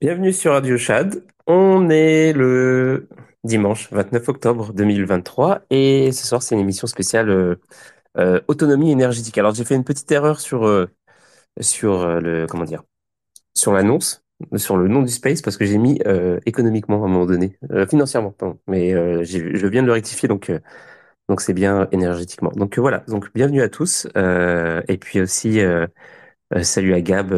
Bienvenue sur Radio Chad. On est le dimanche 29 octobre 2023 et ce soir c'est une émission spéciale euh, euh, autonomie énergétique. Alors j'ai fait une petite erreur sur euh, sur le comment dire sur l'annonce sur le nom du space parce que j'ai mis économiquement à un moment donné financièrement pardon mais je viens de le rectifier donc donc c'est bien énergétiquement. Donc voilà donc bienvenue à tous et puis aussi salut à Gab,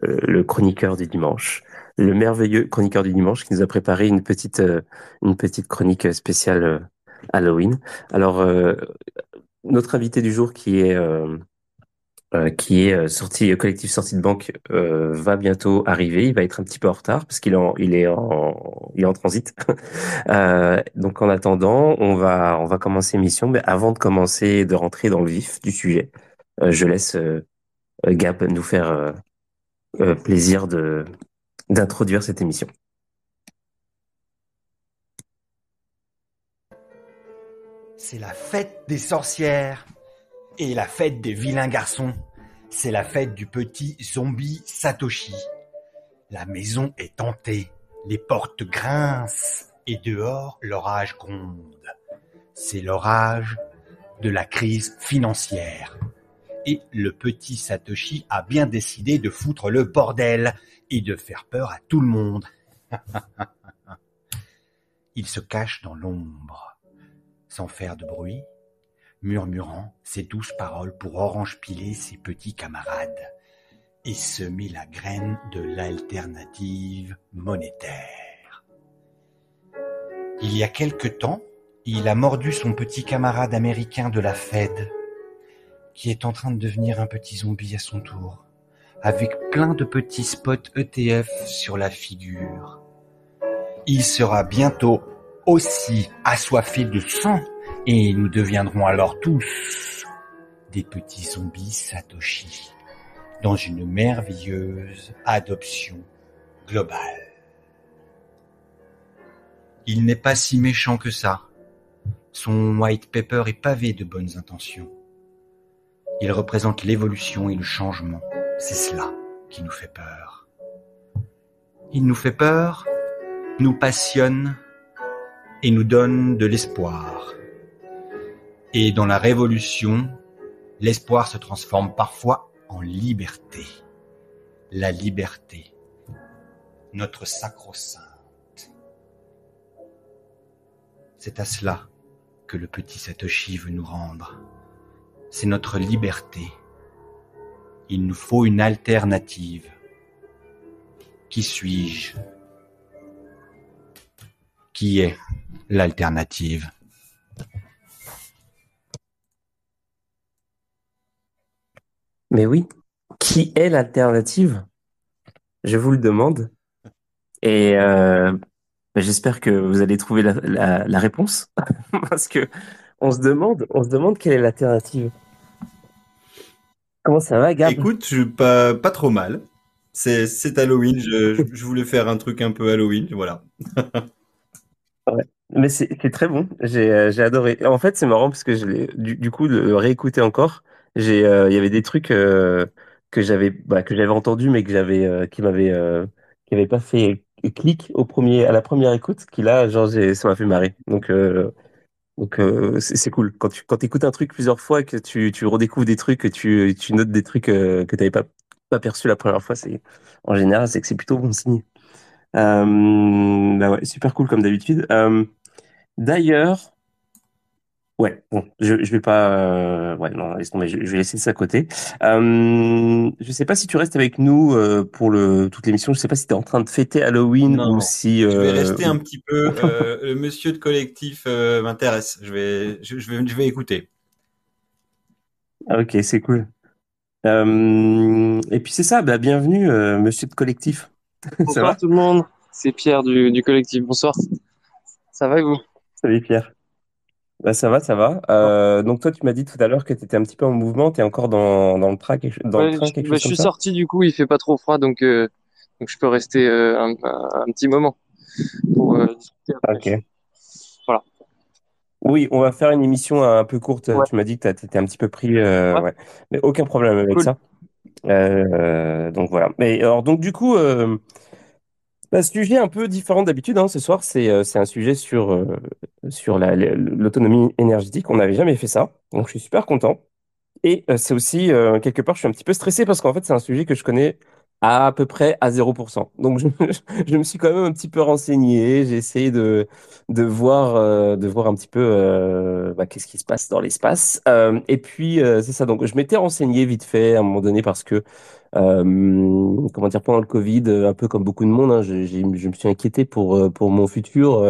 le chroniqueur du dimanche, le merveilleux chroniqueur du dimanche qui nous a préparé une petite, euh, une petite chronique spéciale euh, Halloween. Alors, euh, notre invité du jour qui est, euh, qui est sorti, collectif sortie de banque, va bientôt arriver. Il va être un petit peu en retard parce qu'il est en, il est en, il est en transit. Donc, en attendant, on va, on va commencer l'émission. Mais avant de commencer, de rentrer dans le vif du sujet, je laisse Gab nous faire plaisir de d'introduire cette émission. C'est la fête des sorcières et la fête des vilains garçons. C'est la fête du petit zombie Satoshi. La maison est tentée, les portes grincent et dehors l'orage gronde. C'est l'orage de la crise financière. Et le petit Satoshi a bien décidé de foutre le bordel et de faire peur à tout le monde. Il se cache dans l'ombre, sans faire de bruit, murmurant ses douces paroles pour orange piler ses petits camarades et semer la graine de l'alternative monétaire. Il y a quelque temps, il a mordu son petit camarade américain de la Fed, qui est en train de devenir un petit zombie à son tour, avec plein de petits spots ETF sur la figure. Il sera bientôt aussi assoiffé de sang et nous deviendrons alors tous des petits zombies Satoshi dans une merveilleuse adoption globale. Il n'est pas si méchant que ça. Son white paper est pavé de bonnes intentions. Il représente l'évolution et le changement. C'est cela qui nous fait peur. Il nous fait peur, nous passionne et nous donne de l'espoir. Et dans la révolution, l'espoir se transforme parfois en liberté. La liberté, notre sacro-sainte. C'est à cela que le petit Satoshi veut nous rendre. C'est notre liberté. Il nous faut une alternative. Qui suis-je? Qui est l'alternative? Mais oui, qui est l'alternative? Je vous le demande. Et euh, bah, j'espère que vous allez trouver la, réponse. Parce que on se demande, on se demande quelle est l'alternative. Comment ça va, Gab? Écoute, je, pas, pas trop mal. C'est, c'est Halloween, je, je- voulais faire un truc un peu Halloween, voilà. Ouais. Mais c'est c'est très bon. J'ai euh, j'ai adoré. En fait, c'est marrant parce que je du, du coup le réécouter encore. Euh, il y avait des trucs euh, que j'avais bah, que j'avais entendu mais que j'avais euh, qui m'avaient euh, qui pas fait clic au premier à la première écoute qui là genre ça m'a fait marrer. Donc donc euh, c'est cool quand tu quand écoutes un truc plusieurs fois que tu tu redécouvres des trucs que tu tu notes des trucs euh, que t'avais pas pas perçu la première fois, c'est en général c'est que c'est plutôt bon signe. Euh, bah ouais, super cool comme d'habitude. Euh, D'ailleurs, ouais, bon, je, je vais pas, euh, ouais, non, laisse tomber, je, je vais laisser ça à côté. Euh, je sais pas si tu restes avec nous euh, pour le toute l'émission. Je sais pas si tu es en train de fêter Halloween ou Non, si. je vais Euh... rester un petit peu. euh, le monsieur de collectif euh, m'intéresse. Je vais, je, je vais, je vais écouter. ah, ok, c'est cool. Euh, et puis c'est ça, bah, bienvenue, euh, Monsieur de collectif. Ça Bonsoir va? tout le monde, c'est Pierre du, du collectif. Bonsoir, ça va et vous? Salut Pierre. Bah, ça va, ça va. Euh, donc toi, tu m'as dit tout à l'heure que tu étais un petit peu en mouvement. Tu es encore dans, dans le train, quelque, dans le Ouais, train, quelque bah, chose je comme suis ça? sorti du coup, il fait pas trop froid donc, euh, donc je peux rester euh, un, un- un petit moment pour discuter après. Ok. Voilà. Oui, on va faire une émission un peu courte. Ouais, Tu m'as dit que tu étais un petit peu pris, ouais, ouais. Mais aucun problème avec cool. ça. Donc voilà. Mais alors donc du coup, euh, Bah, sujet un peu différent d'habitude, hein, ce soir, c'est c'est un sujet sur, sur la- la- l'autonomie énergétique. On n'avait jamais fait ça, donc je suis super content. Et euh, c'est aussi, euh, quelque part, je suis un petit peu stressé parce qu'en fait, c'est un sujet que je connais à, peu près à zéro pour cent Donc, je, me suis quand même un petit peu renseigné. J'ai essayé de, de voir, euh, de voir un petit peu bah, qu'est-ce qui se passe dans l'espace. Et puis, c'est ça. Donc, je m'étais renseigné vite fait à un moment donné parce que, euh, comment dire, pendant le Covid, euh, un peu comme beaucoup de monde, hein, je me suis inquiété pour, euh, pour mon futur.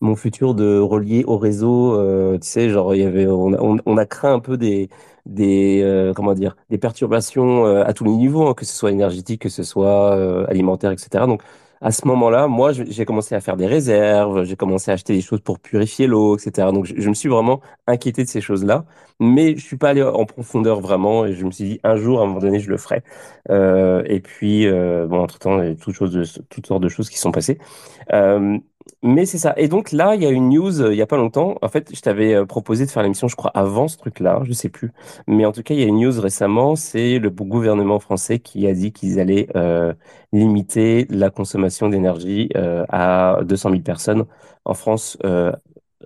mon futur de relier au réseau, tu sais, genre il y avait, on on, a craint un peu des, des comment dire des perturbations à tous les niveaux, hein, que ce soit énergétique, que ce soit alimentaire, etc. Donc à ce moment-là, moi, j'ai commencé à faire des réserves, j'ai commencé à acheter des choses pour purifier l'eau, etc. Donc je, me suis vraiment inquiété de ces choses-là, mais je suis pas allé en profondeur vraiment, et je me suis dit un jour, à un moment donné, je le ferai. Euh, et puis euh, bon, entre-temps, il y a toutes choses de, toutes sortes de choses qui sont passées. Euh, mais c'est ça. Et donc là, il y a une news euh, il y a pas longtemps. En fait, je t'avais euh, proposé de faire l'émission, je crois, avant ce truc-là, je sais plus. Mais en tout cas, il y a une news récemment, c'est le gouvernement français qui a dit qu'ils allaient euh, limiter la consommation d'énergie à 200 000 personnes en France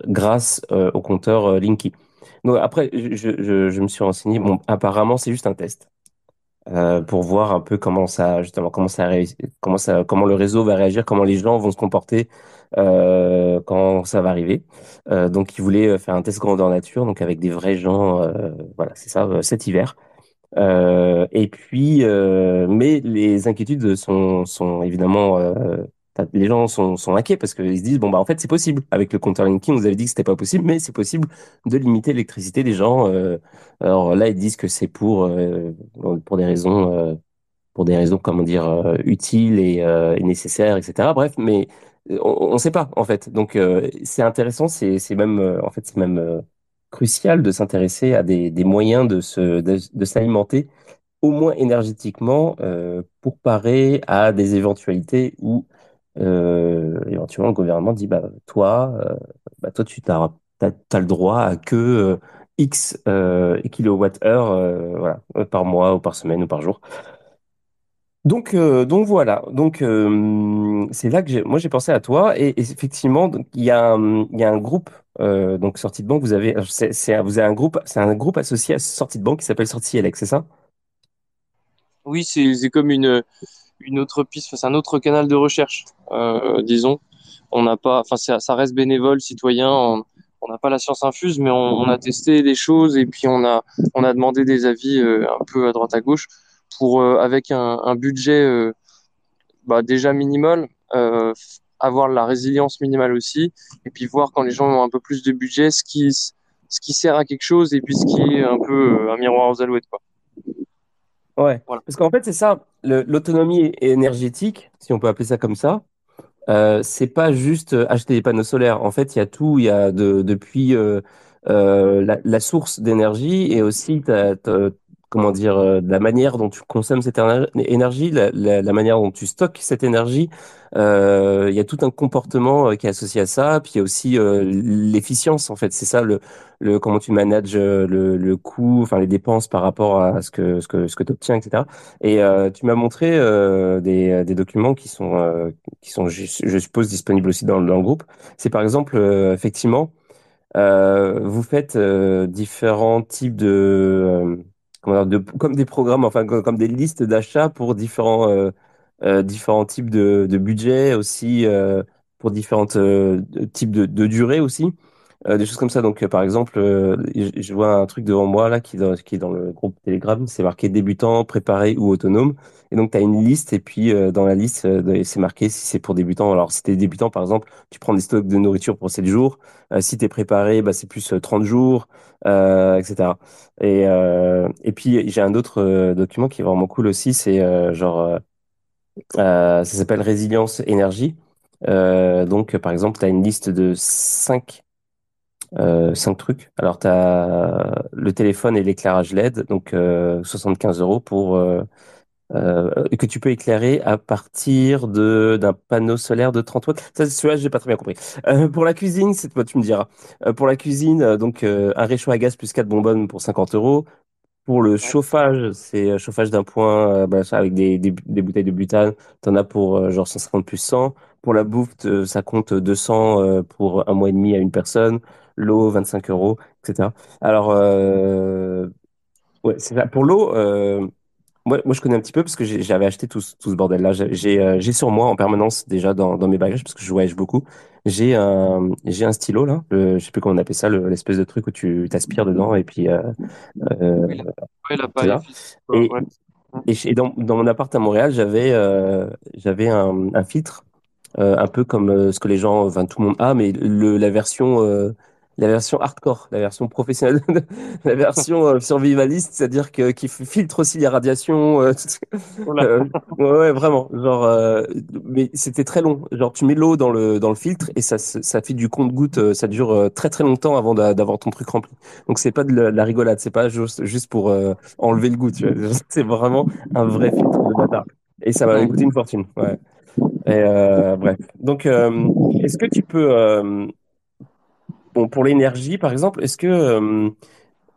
grâce au compteur Linky. Donc après, je, me suis renseigné. Apparemment, c'est juste un test pour voir un peu comment ça, justement, comment ça, comment le réseau va réagir, comment les gens vont se comporter euh, quand ça va arriver. Euh, donc, ils voulaient euh, faire un test grandeur nature, donc avec des vrais gens, voilà, c'est ça, cet hiver. Et puis, mais les inquiétudes sont, évidemment, les gens sont, sont inquiets parce qu'ils se disent, bon, bah, en fait, c'est possible. Avec le compteur Linky, on vous avait dit que c'était pas possible, mais c'est possible de limiter l'électricité des gens. Alors là, ils disent que c'est pour, pour des raisons, pour des raisons, comment dire, utiles et, nécessaires, etc. Bref, mais on ne sait pas, en fait. Donc, euh, c'est intéressant, c'est, même, euh, en fait, c'est même euh, crucial de s'intéresser à des, moyens de s'alimenter, au moins énergétiquement, pour parer à des éventualités où, éventuellement, le gouvernement dit, bah, toi, bah, toi, tu t'as le droit à que X kilowattheure, voilà, par mois ou par semaine ou par jour. Donc, euh, donc voilà. Donc, euh, c'est là que moi j'ai pensé à toi. Et, effectivement, il y a un, un groupe euh, donc sortie de banque. Vous avez, c'est, vous avez un groupe, c'est un groupe associé à sortie de banque qui s'appelle Sortie Alex, c'est ça? Oui, c'est comme une, autre piste, c'est un autre canal de recherche, disons. On n'a pas, enfin, ça, reste bénévole, citoyen. On n'a pas la science infuse, mais on, a testé les choses et puis on a, demandé des avis un peu à droite à gauche pour, euh, avec un, un budget euh, bah, déjà minimal, euh, avoir la résilience minimale aussi, et puis voir quand les gens ont un peu plus de budget, ce qui, ce qui sert à quelque chose et puis ce qui est un peu un miroir aux alouettes, quoi. Ouais. Voilà. Parce qu'en fait, c'est ça, l'autonomie énergétique, si on peut appeler ça comme ça. Euh, c'est pas juste acheter des panneaux solaires. En fait, il y a tout. Il y a de, depuis euh, euh, la, la source d'énergie et aussi comment dire euh, la manière dont tu consommes cette éner- énergie, la, la, la manière dont tu stockes cette énergie. Euh, il y a tout un comportement euh, qui est associé à ça. Puis il y a aussi euh, l'efficience. En fait, c'est ça le, le comment tu manages euh, le, le coût, enfin les dépenses par rapport à ce que ce que ce que tu obtiens, etc. Et euh, tu m'as montré euh, des, des documents qui sont euh, qui sont, je, suppose, disponibles aussi dans, dans le groupe. C'est par exemple, euh, effectivement, euh, vous faites euh, différents types de, euh, comme des programmes, enfin, comme, des listes d'achats pour différents, euh, euh, différents types de, de budgets aussi, euh, pour différents types de, de durée aussi. Euh, des choses comme ça. Donc, euh, par exemple, euh, je, vois un truc devant moi là qui, est dans- qui est dans le groupe Telegram. C'est marqué débutant, préparé ou autonome. Et donc, tu as une liste. Et puis, dans la liste, c'est marqué si c'est pour débutants. Alors, si tu es débutant, par exemple, tu prends des stocks de nourriture pour 7 jours. Si tu es préparé, bah, c'est plus euh, 30 jours, etc. Et, et puis, j'ai un autre document qui est vraiment cool aussi. C'est genre, euh, ça s'appelle Résilience Énergie. Euh, donc, par exemple, tu as une liste de 5 euh, cinq trucs. Alors, tu as le téléphone et l'éclairage LED, donc euh, 75 euros pour euh, euh, que tu peux éclairer à partir de d'un panneau solaire de 30 watts. Ça, celui-là, j'ai pas très bien compris. Euh, pour la cuisine, c'est toi, tu me diras. Euh, pour la cuisine, euh, donc euh, un réchaud à gaz plus quatre bonbonnes pour 50 euros. Pour le chauffage, c'est euh, chauffage d'un point euh, bah, avec des, des, des bouteilles de butane. T'en as pour euh, genre 150 plus 100. Pour la bouffe, euh, ça compte 200 euh, pour un mois et demi à une personne. L'eau, 25 euros, etc. Alors, euh, ouais, c'est ça. Pour l'eau, euh, moi, moi, je connais un petit peu parce que j'ai- j'avais acheté tout, ce- tout ce bordel-là. J'ai j'ai euh, j'ai sur moi en permanence déjà dans, dans mes bagages parce que je voyage beaucoup. J'ai un, j'ai un stylo là, le, je sais plus comment on appelle ça, le- l'espèce de truc où tu t'aspires dedans et puis euh, euh, Oui, la, ouais, la c'est paille, ça. filtre, Et, ouais. et, chez- dans, dans mon appart à Montréal, j'avais euh, j'avais un, un filtre un peu comme euh, ce que les gens, enfin tout le monde a, mais le, la version, euh, la version hardcore, la version professionnelle, la version euh, survivaliste, c'est-à-dire que qui filtre aussi les radiations. euh, euh, ouais, ouais, vraiment. Genre, euh, mais c'était très long. Genre, tu mets l'eau dans le dans le filtre et ça ça fait du compte-goutte. euh, Ça dure euh, très très longtemps avant d'a- d'avoir ton truc rempli. Donc c'est pas de la, de la rigolade, c'est pas juste juste pour euh, enlever le goût. C'est vraiment un vrai filtre de bâtard. Et ça Ouais. coûté une fortune. Ouais. Euh, bref. Donc, euh, est-ce que tu peux, euh, bon, pour l'énergie, par exemple, est-ce que,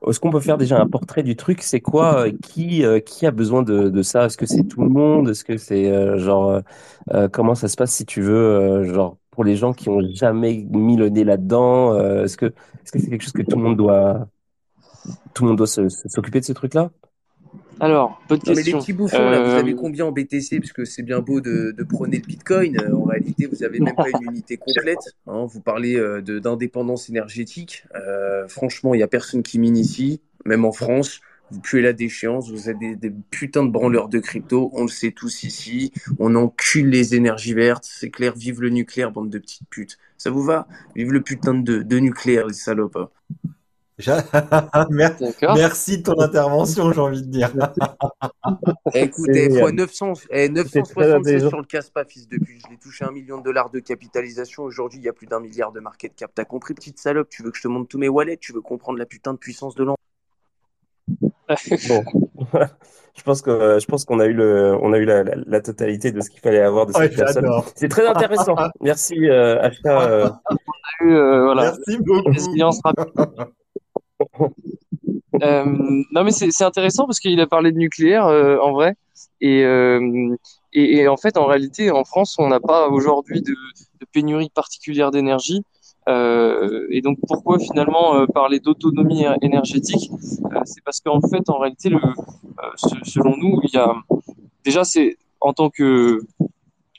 est-ce qu'on peut faire déjà un portrait du truc? C'est quoi, qui, qui a besoin de, ça? Est-ce que c'est tout le monde? Est-ce que c'est genre, comment ça se passe si tu veux, genre, pour les gens qui ont jamais mis le nez là-dedans? est-ce que, est-ce que c'est quelque chose que tout le monde doit, tout le monde doit s'occuper de ce truc-là? Alors, bonne Non, mais les petits bouffons, là, vous avez Euh, combien en BTC? Parce que c'est bien beau de, de prôner le Bitcoin. Euh, En réalité, vous avez même pas une unité complète. hein. Vous parlez euh, d'indépendance énergétique. Euh, franchement, il y a personne qui mine ici, même en France. Vous puez la déchéance, vous êtes des, des putains de branleurs de crypto, on le sait tous ici. On encule les énergies vertes, c'est clair, vive le nucléaire, bande de petites putes. Ça vous va? Vive le putain de, de nucléaire, les salopes. hein. J'a- Mer- D'accord. Merci de ton intervention, j'ai envie de dire. Écoute, C'est eh, fois génial. 900, eh, C'était très 976 intelligent. sur le casse-pas, fils de pute. Je l'ai touché un million de dollars de capitalisation. Aujourd'hui, il y a plus d'un milliard de market cap. T'as compris, petite salope? Tu veux que je te montre tous mes wallets? Tu veux comprendre la putain de puissance de l'an? Bon, je pense que je pense qu'on a eu le, on a eu la, la, la totalité de ce qu'il fallait avoir de Ouais, cette personne. C'est très intéressant. Merci, euh, Ashka. euh, Euh, voilà. Merci beaucoup. Euh, non, mais c'est intéressant parce qu'il a parlé de nucléaire euh, en vrai. Et, euh, et, et en fait, en réalité, en France, on n'a pas aujourd'hui de, pénurie particulière d'énergie. Et donc, pourquoi finalement parler d'autonomie énergétique C'est parce qu'en fait, en réalité, selon nous, il y a déjà, c'est en tant que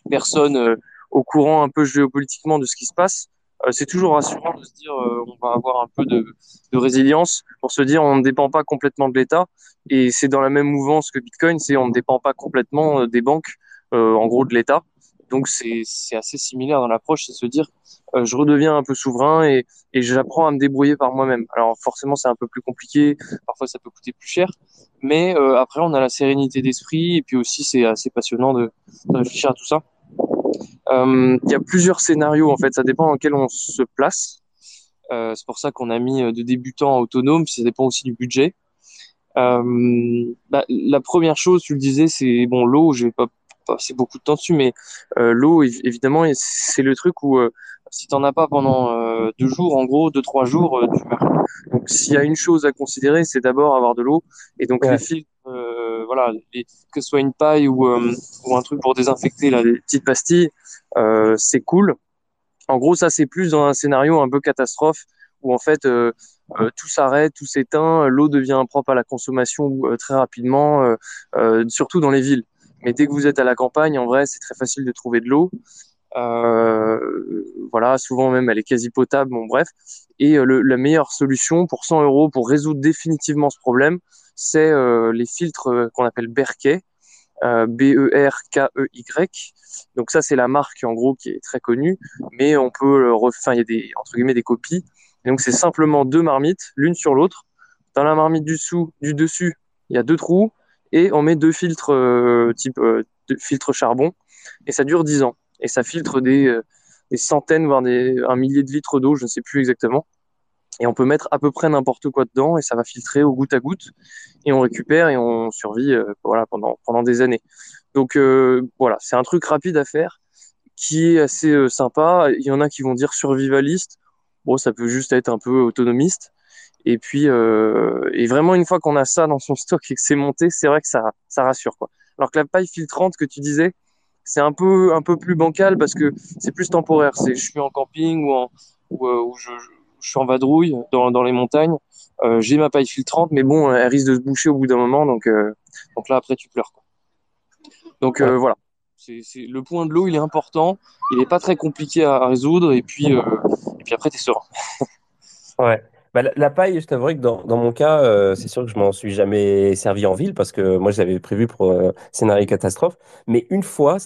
personne au courant un peu géopolitiquement de ce qui se passe, c'est toujours rassurant de se dire euh, on va avoir un peu de, de résilience pour se dire on ne dépend pas complètement de l'État. Et c'est dans la même mouvance que Bitcoin, c'est on ne dépend pas complètement euh, des banques, euh, en gros de l'État. Donc c'est assez similaire dans l'approche, c'est se dire euh, je redeviens un peu souverain et, et j'apprends à me débrouiller par moi-même. Alors forcément c'est un peu plus compliqué, parfois ça peut coûter plus cher, mais euh, après on a la sérénité d'esprit et puis aussi c'est assez passionnant de, de réfléchir à tout ça. Euh, Il y a plusieurs scénarios en fait, ça dépend dans quel on se place. Euh, c'est pour ça qu'on a mis euh, de débutant à autonome, ça dépend aussi du budget. Euh, bah, la première chose, tu le disais, c'est bon l'eau. Je vais pas passer beaucoup de temps dessus, mais euh, l'eau, évi- évidemment, c'est le truc où euh, si t'en as pas pendant euh, deux jours, en gros, deux trois jours, euh, tu meurs. Donc s'il y a une chose à considérer, c'est d'abord avoir de l'eau. Et donc Ouais. les filtres, euh, voilà, les- que ce soit une paille ou euh, ou un truc pour désinfecter, là, des petites pastilles, euh, c'est cool. En gros, ça c'est plus dans un scénario un peu catastrophe où en fait euh, tout s'arrête, tout s'éteint, l'eau devient impropre à la consommation très rapidement, surtout dans les villes. Mais dès que vous êtes à la campagne, en vrai, c'est très facile de trouver de l'eau. Voilà, souvent même elle est quasi potable, bon bref. Et la meilleure solution pour 100 euros pour résoudre définitivement ce problème, c'est euh, les filtres euh, qu'on appelle Berkey, euh, B-E-R-K-E-Y. Donc ça, c'est la marque en gros qui est très connue, mais on peut, enfin il y a des entre guillemets des copies. Et donc c'est simplement deux marmites, l'une sur l'autre. Dans la marmite du dessous, du dessus, il y a deux trous et on met deux filtres type filtre charbon et ça dure 10 ans et ça filtre des, des centaines voire des un millier de litres d'eau, je ne sais plus exactement. Et on peut mettre à peu près n'importe quoi dedans et ça va filtrer au goutte à goutte et on récupère et on survit euh, voilà pendant pendant des années. Donc euh, voilà, c'est un truc rapide à faire qui est assez euh, sympa. Il y en a qui vont dire survivaliste. Bon, ça peut juste être un peu autonomiste. Et puis, et vraiment, une fois qu'on a ça dans son stock et que c'est monté, c'est vrai que ça, ça rassure, quoi. Alors que la paille filtrante que tu disais, c'est un peu, un peu plus bancal parce que c'est plus temporaire. C'est, je suis en camping ou je, je, suis en vadrouille dans, les montagnes. Euh, j'ai ma paille filtrante, mais bon, elle risque de se boucher au bout d'un moment. Donc, euh, donc là, après, tu pleures. Donc euh, voilà. C'est, le point de l'eau, il est important. Il n'est pas très compliqué à, résoudre. Et puis, et puis après, tu es serein. Ouais. Bah, la, paille, je t'avouerais que dans, mon cas, c'est sûr que je m'en suis jamais servi en ville parce que moi, j'avais prévu pour scénario catastrophe. Mais une fois,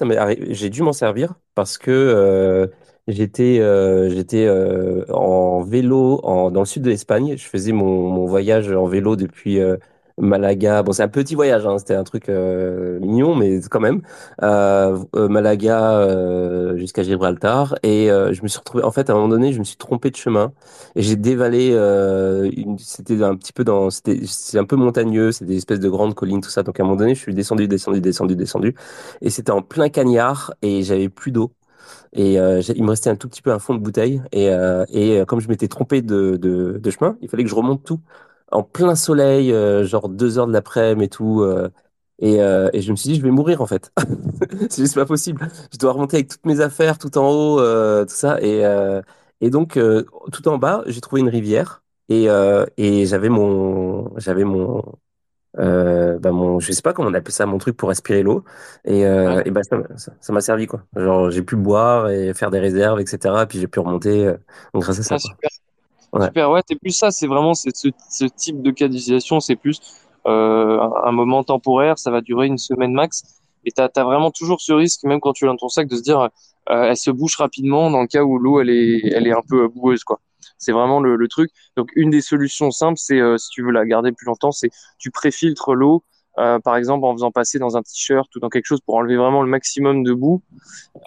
j'ai dû m'en servir parce que j'étais euh, j'étais euh, en vélo en, dans le sud de l'Espagne. Je faisais mon, mon voyage en vélo depuis euh, Malaga. Bon, c'est un petit voyage, hein, c'était un truc euh, mignon, mais quand même. Euh, euh, Malaga euh, jusqu'à Gibraltar. Et euh, je me suis retrouvé, en fait, à un moment donné, je me suis trompé de chemin. Et j'ai dévalé, euh, c'était un petit peu dans, c'était, c'est un peu montagneux, c'est des espèces de grandes collines, tout ça. Donc à un moment donné, je suis descendu, descendu, descendu, descendu. Et c'était en plein cagnard et j'avais plus d'eau. Et euh, il me restait un tout petit peu un fond de bouteille. Et, euh, et euh, comme je m'étais trompé de, de, de chemin, il fallait que je remonte tout en plein soleil, euh, genre deux heures de l'après-midi et tout. euh, et, et je me suis dit, je vais mourir en fait. C'est juste pas possible. Je dois remonter avec toutes mes affaires tout en haut, tout ça. Et, et donc, tout en bas, j'ai trouvé une rivière. Et, et j'avais mon, j'avais mon, euh, bah mon, je sais pas comment on appelle ça, mon truc pour aspirer l'eau. Et, euh, Ouais. et bah ça, ça, ça m'a servi quoi. Genre, j'ai pu boire et faire des réserves, etc. Puis j'ai pu remonter euh, grâce à ça Ah, quoi. super. Ouais. Super, ouais, c'est plus ça, c'est vraiment c'est ce, ce type de cas d'utilisation, c'est plus euh, un, un moment temporaire, ça va durer une semaine max, et t'as as vraiment toujours ce risque, même quand tu l'as dans ton sac, de se dire, euh, elle se bouche rapidement dans le cas où l'eau elle est elle est un peu boueuse, quoi. C'est vraiment le, le truc. Donc une des solutions simples, c'est euh, si tu veux la garder plus longtemps, c'est tu préfiltres l'eau, euh, par exemple en faisant passer dans un t-shirt ou dans quelque chose pour enlever vraiment le maximum de boue,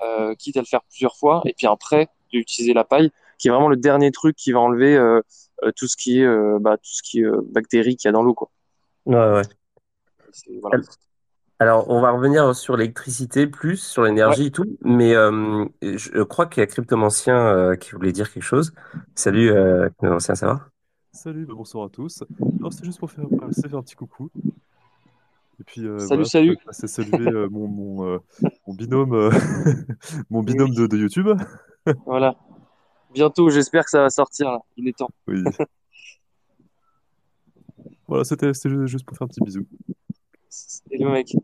euh, quitte à le faire plusieurs fois, et puis après d'utiliser la paille qui est vraiment le dernier truc qui va enlever euh, euh, tout ce qui est euh, bah, tout ce qui est euh, bactéries qu'il y a dans l'eau quoi. Ouais, ouais. Voilà. Alors, on va revenir sur l'électricité plus, sur Ouais. l'énergie et tout, mais euh, je crois qu'il y a Cryptomancien euh, qui voulait dire quelque chose. Salut, euh, Cryptomancien, ça va? Salut, bah, bonsoir à tous. Alors, c'était juste pour faire, passer faire un petit coucou. Et puis euh, Salut, voilà, salut. passer saluer euh, mon, mon, euh, mon binôme, euh, mon binôme de, de YouTube. Voilà. Bientôt, j'espère que ça va sortir là. Il est temps. Oui. Voilà, c'était c'était ju- juste pour faire un petit bisou. Et le mec.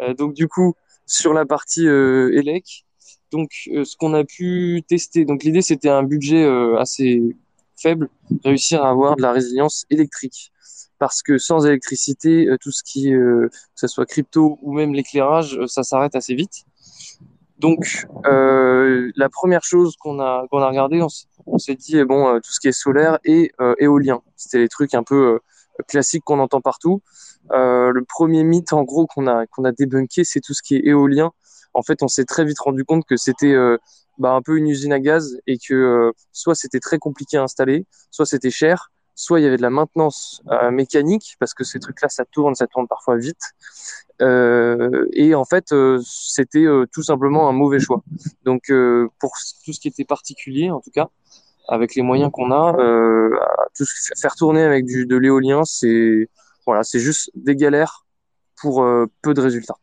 Euh, donc du coup, sur la partie euh, élec, donc euh, ce qu'on a pu tester. Donc l'idée c'était un budget assez faible, réussir à avoir de la résilience électrique. Parce que sans électricité, tout ce qui, euh, que ce soit crypto ou même l'éclairage, ça s'arrête assez vite. Donc, la première chose qu'on a qu'on a regardé, on, s'est dit eh bon, tout ce qui est solaire et éolien, c'était les trucs un peu classiques qu'on entend partout. Euh, le premier mythe, en gros, qu'on a qu'on a débunké, c'est tout ce qui est éolien. En fait, on s'est très vite rendu compte que c'était euh, bah, un peu une usine à gaz et que euh, soit c'était très compliqué à installer, soit c'était cher, soit il y avait de la maintenance mécanique parce que ces trucs-là, ça tourne, ça tourne parfois vite. Et en fait, c'était tout simplement un mauvais choix. Donc, pour tout ce qui était particulier, en tout cas, avec les moyens qu'on a, euh, tout faire tourner avec du, de l'éolien, c'est voilà, c'est juste des galères pour euh, peu de résultats.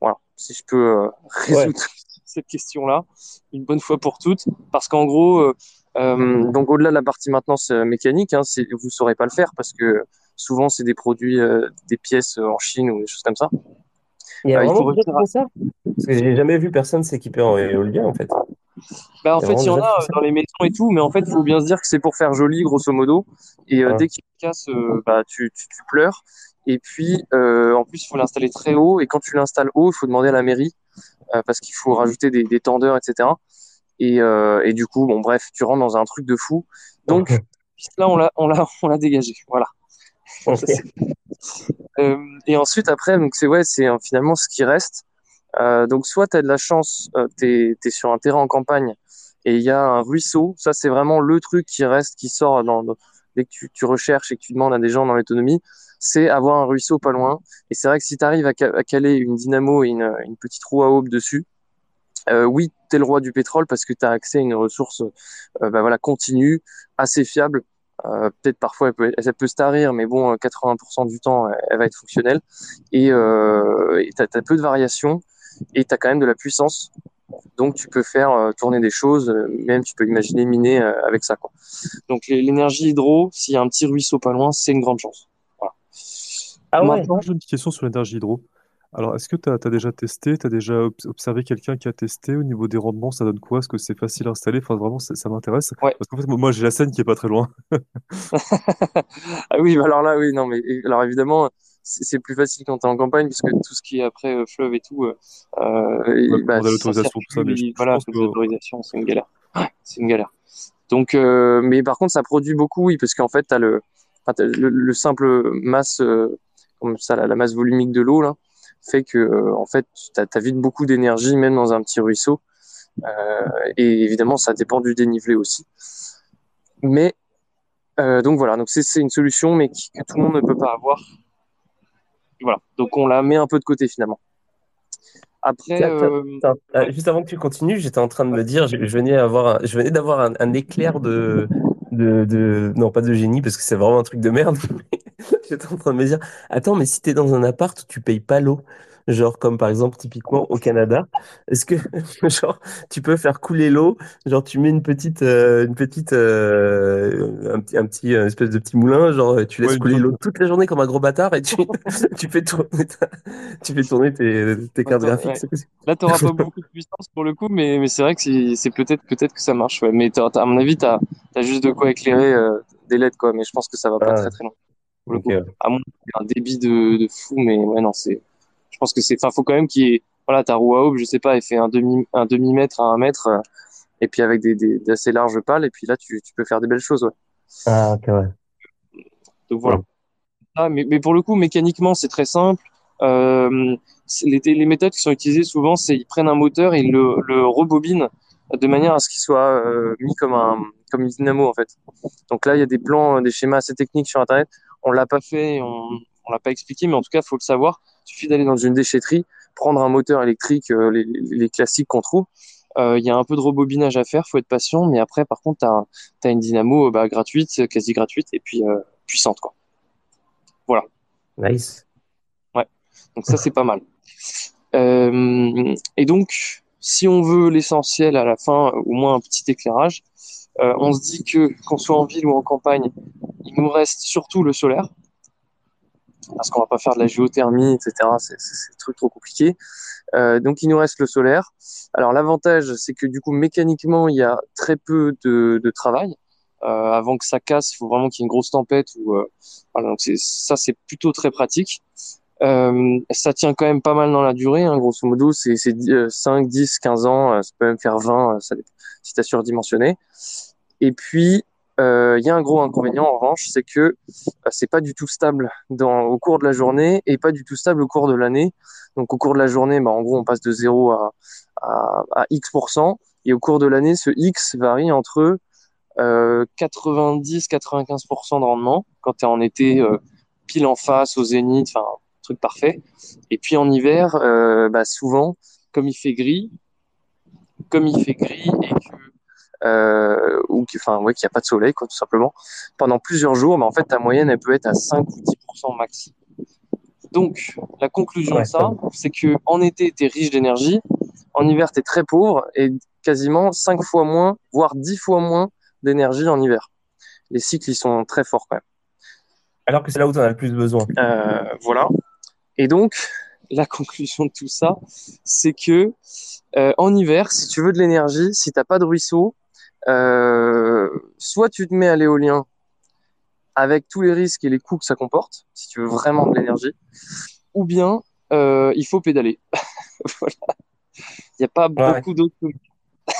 Voilà, si je peux euh, résoudre cette question-là une bonne fois pour toutes, parce qu'en gros, donc au-delà de la partie maintenance mécanique, hein, vous saurez pas le faire parce que souvent c'est des produits, des pièces en Chine ou des choses comme ça. Il y a Euh, il vraiment faut à- ça? Parce que j'ai jamais vu personne s'équiper en éolien, en fait. Bah, en fait, il y en a euh, dans les maisons et tout, mais en fait, il faut bien se dire que c'est pour faire joli, grosso modo. Et euh, Ouais. dès qu'il casse, euh, bah, tu, tu, tu pleures. Et puis, euh, en plus, il faut l'installer très haut. Et quand tu l'installes haut, il faut demander à la mairie parce qu'il faut rajouter des, des tendeurs, etc. Et, et du coup, bon, bref, tu rentres dans un truc de fou. Donc, là, on l'a, on l'a, on l'a dégagé. Voilà. Et ensuite, après, donc c'est ouais, c'est finalement ce qui reste. Euh, donc, soit tu as de la chance, euh, tu es, sur un terrain en campagne et il y a un ruisseau. Ça, c'est vraiment le truc qui reste, qui sort dans, dès que tu, tu recherches et que tu demandes à des gens dans l'autonomie, c'est avoir un ruisseau pas loin. Et c'est vrai que si tu arrives à, ca- à caler une dynamo et une, une petite roue à aube dessus, euh, oui, tu es le roi du pétrole parce que tu as accès à une ressource euh, bah voilà, continue, assez fiable Euh, peut-être parfois elle peut, elle peut se tarir, mais bon, 80% du temps, elle, va être fonctionnelle. Et euh, tu as, peu de variations et tu as quand même de la puissance. Donc tu peux faire euh, tourner des choses, euh, même tu peux imaginer miner euh, avec ça. Quoi. Donc l'énergie hydro, s'il y a un petit ruisseau pas loin, c'est une grande chance. Voilà. Ah ouais. Maintenant, j'ai une petite question sur l'énergie hydro. Alors, est-ce que tu as, déjà testé, tu as déjà observé quelqu'un qui a testé au niveau des rendements, ça donne quoi? Est-ce que c'est facile à installer? Enfin, vraiment, ça m'intéresse. Ouais. Parce qu'en fait, moi, j'ai la Seine qui est pas très loin. ah oui, bah alors là, oui, non, mais alors évidemment, c'est plus facile quand tu es en campagne, puisque tout ce qui est après euh, fleuve et tout, euh, ouais, bah, l'autorisation, tout ça, mais je, voilà, pense que... l'autorisation, c'est une galère. c'est une galère. Donc, euh, mais par contre, ça produit beaucoup, oui, parce qu'en fait, tu as le, le, le, simple masse, euh, comme ça, la, la masse volumique de l'eau, là, fait que euh, en fait tu as, vite beaucoup d'énergie même dans un petit ruisseau euh, et évidemment ça dépend du dénivelé aussi mais euh, donc voilà donc c'est une solution mais qui, que tout le monde ne peut pas avoir voilà donc on la met un peu de côté finalement après, euh... juste avant que tu continues, j'étais en train de me dire, je, je venais avoir, un, je venais d'avoir un, un, éclair de, de, de, non pas de génie parce que c'est vraiment un truc de merde. J'étais en train de me dire, attends, mais si t'es dans un appart, tu payes pas l'eau. Genre, comme par exemple, typiquement au Canada, est-ce que, genre, tu peux faire couler l'eau? Genre, tu mets une petite, euh, une petite, euh, un petit, un petit, un espèce de petit moulin, genre, tu laisses Ouais, couler l'eau toute la journée comme un gros bâtard et tu, tu fais tourner, ta- tu fais tourner tes, tes cartes Attends, graphiques. ouais. Là, t'auras pas beaucoup de puissance pour le coup, mais, mais c'est vrai que c'est c'est peut-être peut-être que ça marche. Ouais. Mais t'as- t'as- à mon avis, t'as as juste de quoi éclairer euh, des LED, quoi. Mais je pense que ça va pas Ah, très très loin. Pour le ok, coup. ouais. À mon un débit de, de fou, mais ouais, non, c'est. Je pense que c'est. Enfin, faut quand même qu'il y ait. Voilà, ta roue à aube, je sais pas, elle fait un demi un demi mètre à un mètre, euh, et puis avec des, des d'assez larges pales, et puis là, tu tu peux faire des belles choses. Ouais. Ah, ok, ouais. Donc voilà. Ouais. Ah, mais, mais pour le coup, mécaniquement, c'est très simple. Euh, les, les méthodes qui sont utilisées souvent, c'est ils prennent un moteur et ils le, le rebobinent de manière à ce qu'il soit euh, mis comme un comme une dynamo en fait. Donc là, il y a des plans, des schémas assez techniques sur Internet. On l'a pas fait, on, on l'a pas expliqué, mais en tout cas, faut le savoir. Il suffit d'aller dans une déchetterie, prendre un moteur électrique, euh, les, les classiques qu'on trouve. Euh, Il y a un peu de rebobinage à faire, faut être patient, mais après, par contre, t'as as une dynamo euh, bah, gratuite, quasi gratuite, et puis puissante quoi. Voilà. Nice. Donc ça, c'est pas mal. Et donc, si on veut l'essentiel à la fin, au moins un petit éclairage, euh, on se dit que qu'on soit en ville ou en campagne, il nous reste surtout le solaire, parce qu'on va pas faire de la géothermie, etc. C'est des trucs trop compliqués. Euh, donc il nous reste le solaire. Alors l'avantage, c'est que du coup mécaniquement, il y a très peu de, de travail. Euh, avant que ça casse, il faut vraiment qu'il y ait une grosse tempête. Ou euh, voilà, donc ça, c'est plutôt très pratique. Euh, ça tient quand même pas mal dans la durée, hein, grosso modo, c'est c'est dix- euh, 5, 10, 15 ans, euh, ça peut même faire 20 euh, ça si tu as surdimensionné. Et puis, il y a un gros inconvénient en revanche, c'est que euh, c'est pas du tout stable dans, au cours de la journée et pas du tout stable au cours de l'année. Donc au cours de la journée, bah, en gros, on passe de 0 à, à, à X%, et au cours de l'année, ce X varie entre euh, 90-95% de rendement quand tu es en été euh, pile en face au zénith, enfin truc parfait. Et puis en hiver, euh, bah, souvent, comme il fait gris, comme il fait gris et que euh, ou que- enfin ouais qu'il n'y a pas de soleil quoi tout simplement pendant plusieurs jours bah, en fait ta moyenne elle peut être à 5 ou 10% max donc la conclusion Ouais, de ça c'est que en été tu es riche d'énergie en hiver tu es très pauvre et quasiment 5 fois moins voire 10 fois moins d'énergie en hiver les cycles ils sont très forts quand même Alors que c'est là où tu en as le plus besoin. Euh, voilà. Et donc, la conclusion de tout ça, c'est que euh, en hiver, si tu veux de l'énergie, si t'as pas de ruisseau, euh, soit tu te mets à l'éolien avec tous les risques et les coûts que ça comporte, si tu veux vraiment de l'énergie, ou bien euh, il faut pédaler. voilà. Il n'y a pas Ouais. beaucoup d'autres.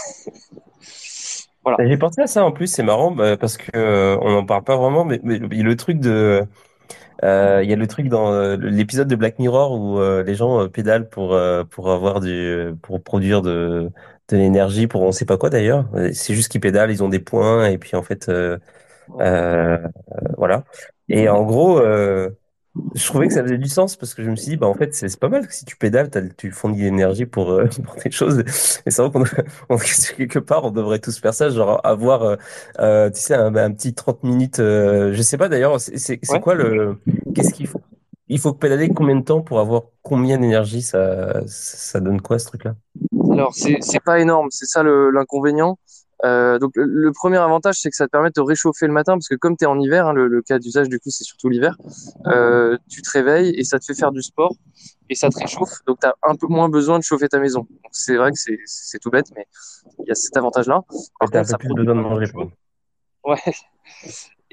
Voilà. J'ai pensé à ça en plus, c'est marrant bah, parce que euh, on n'en parle pas vraiment, mais, mais il y a le truc de, euh, il y a le truc dans euh, l'épisode de Black Mirror où euh, les gens pédalent pour pour avoir du, pour produire de de l'énergie pour on sait pas quoi d'ailleurs. C'est juste qu'ils pédalent, ils ont des points et puis en fait euh, euh, voilà. Et en gros, euh, je trouvais que ça faisait du sens parce que je me suis dit, bah, en fait, c'est pas mal que si tu pédales, tu fournis de l'énergie pour, euh, pour des choses. Et c'est vrai qu'on on- quelque part, on devrait tous faire ça, genre avoir, euh, euh, tu sais, un, un petit 30 minutes. euh, je sais pas d'ailleurs, c'est c'est- c'est Ouais. quoi le. Qu'est-ce qu'il faut? Il faut pédaler combien de temps pour avoir combien d'énergie? Ça, ça donne quoi ce truc-là? Alors, c'est pas énorme, c'est ça l'inconvénient. Euh, donc, le, le premier avantage, c'est que ça te permet de te réchauffer le matin, parce que comme tu es en hiver, hein, le, le cas d'usage, du coup, c'est surtout l'hiver, euh, tu te réveilles et ça te fait faire du sport et ça te réchauffe. Donc, tu as un peu moins besoin de chauffer ta maison. C'est vrai que c'est tout bête, mais il y a cet avantage-là. Par contre, ça plus de manger. Ouais.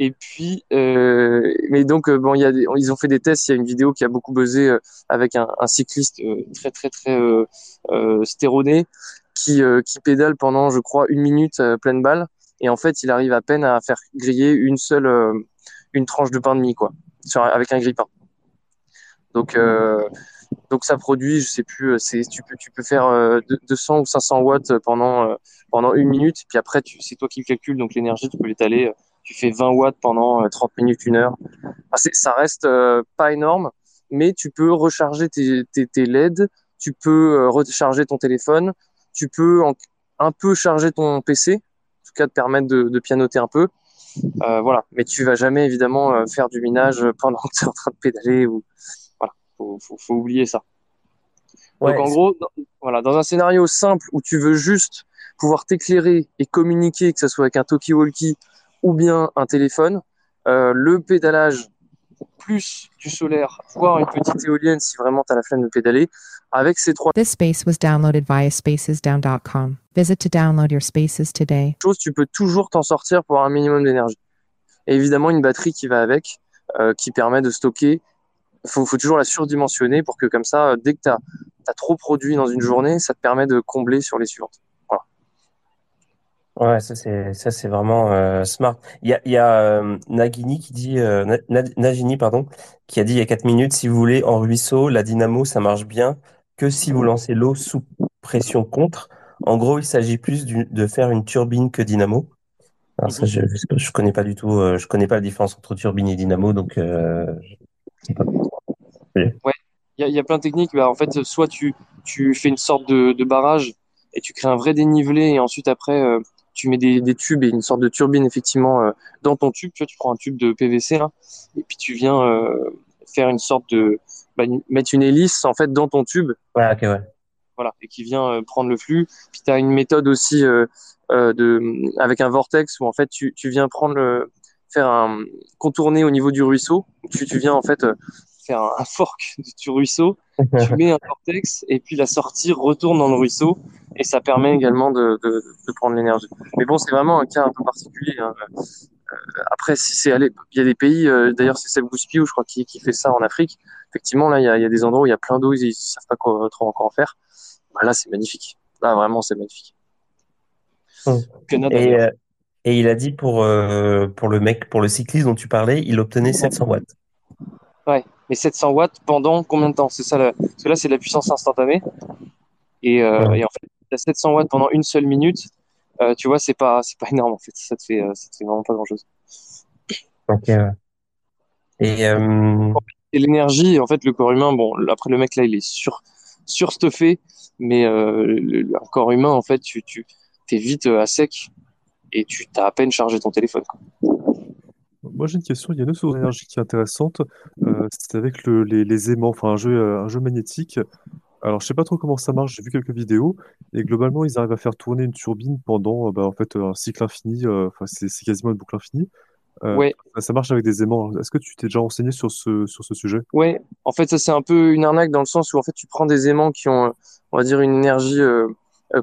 Et puis, euh, mais donc, euh, bon, ils ont fait des tests. Il y a une vidéo qui a beaucoup buzzé euh, avec un, cycliste très, très, très euh, stéroné qui, qui pédale pendant, je crois, une minute pleine balle. Et en fait, il arrive à peine à faire griller une seule, une tranche de pain de mie, quoi, avec un grille-pain. Donc, donc ça produit, je sais plus, tu peux tu peux faire euh, deux- 200 ou 500 watts pendant pendant une minute, puis après c'est toi qui le calcules, donc l'énergie tu peux l'étaler, tu fais 20 watts pendant euh, 30 minutes, une heure. Enfin, ça reste euh, pas énorme, mais tu peux recharger tes, tes, tes LED, tu peux euh, recharger ton téléphone, tu peux en- un peu charger ton PC, en tout cas te permettre de, de pianoter un peu. Euh, voilà, mais tu vas jamais évidemment euh, faire du minage pendant que tu es en train de pédaler ou voilà, faut, faut, faut oublier ça. Ouais, Donc en gros, dans, voilà, dans un scénario simple où tu veux juste pouvoir t'éclairer et communiquer, que ce soit avec un talkie-walkie ou bien un téléphone, euh, le pédalage plus du solaire, voire une petite éolienne si vraiment tu as la flemme de pédaler, avec ces trois This space was downloaded via spacesdown.com. Visit to download your spaces today. choses, tu peux toujours t'en sortir pour un minimum d'énergie. Et évidemment, une batterie qui va avec, euh, qui permet de stocker. Il faut, faut toujours la surdimensionner pour que comme ça, euh, dès que tu as, trop produit dans une journée, ça te permet de combler sur les suivantes. Ouais, ça c'est ça c'est vraiment euh, smart. Il y a, il y a euh, Nagini qui dit euh, Na- Na- Nagini pardon qui a dit il y a 4 minutes si vous voulez en ruisseau la dynamo ça marche bien que si vous lancez l'eau sous pression contre. En gros il s'agit plus du- de faire une turbine que dynamo. Alors ça je je, je connais pas du tout euh, je connais pas la différence entre turbine et dynamo donc euh, je sais pas. Il y a, il y a plein de techniques. Bah, en fait, soit tu, tu fais une sorte de, de barrage et tu crées un vrai dénivelé et ensuite après euh, tu mets des, des tubes et une sorte de turbine effectivement euh, dans ton tube. Tu vois, tu prends un tube de PVC là et puis tu viens euh, faire une sorte de bah, mettre une hélice en fait dans ton tube Ouais, ok ouais. voilà, et qui vient euh, prendre le flux. Puis tu as une méthode aussi de, avec un vortex où en fait tu, tu viens prendre le, faire un contourner au niveau du ruisseau. Tu, tu viens en fait faire un, un fork du, ruisseau, tu mets un vortex et puis la sortie retourne dans le ruisseau et ça permet également de, de, de prendre l'énergie. Mais bon, c'est vraiment un cas un peu particulier. hein. Euh, après, si c'est allé, il y a des pays, euh, d'ailleurs c'est Seb Gouspio, je crois, qui, qui fait ça en Afrique. Effectivement, là, il y a, il y a des endroits où il y a plein d'eau, ils, ils savent pas quoi, trop encore en faire. Bah, là, c'est magnifique. Là, vraiment, c'est magnifique. Canada, Et d'ailleurs. euh, et il a dit pour euh, pour le mec pour le cycliste dont tu parlais il obtenait 700 watts. Mais 700 watts pendant combien de temps? C'est ça, parce que là, c'est de la puissance instantanée. Et, euh, Ouais. et en fait, à 700 watts pendant une seule minute, euh, tu vois, c'est pas, c'est pas énorme en fait. Ça te fait, euh, ça te fait vraiment pas grand chose. Ok. ouais. Et euh, Et l'énergie, en fait, le corps humain, bon, après le mec là, il est sur, surstuffé, mais le, corps humain, en fait, tu, tu es vite à sec et tu t'as à peine chargé ton téléphone. quoi. Moi, j'ai une question. Il y a une autre source d'énergie qui est intéressante. Euh, c'est avec le, les, les aimants, enfin un jeu, euh, un jeu magnétique. Alors, je sais pas trop comment ça marche. J'ai vu quelques vidéos et globalement, ils arrivent à faire tourner une turbine pendant, euh, bah, en fait, un cycle infini. Enfin, c'est quasiment une boucle infinie. Euh, Ouais, ça marche avec des aimants. Est-ce que tu t'es déjà renseigné sur ce sur ce sujet? ouais. En fait, ça c'est un peu une arnaque dans le sens où en fait, tu prends des aimants qui ont, on va dire, une énergie euh,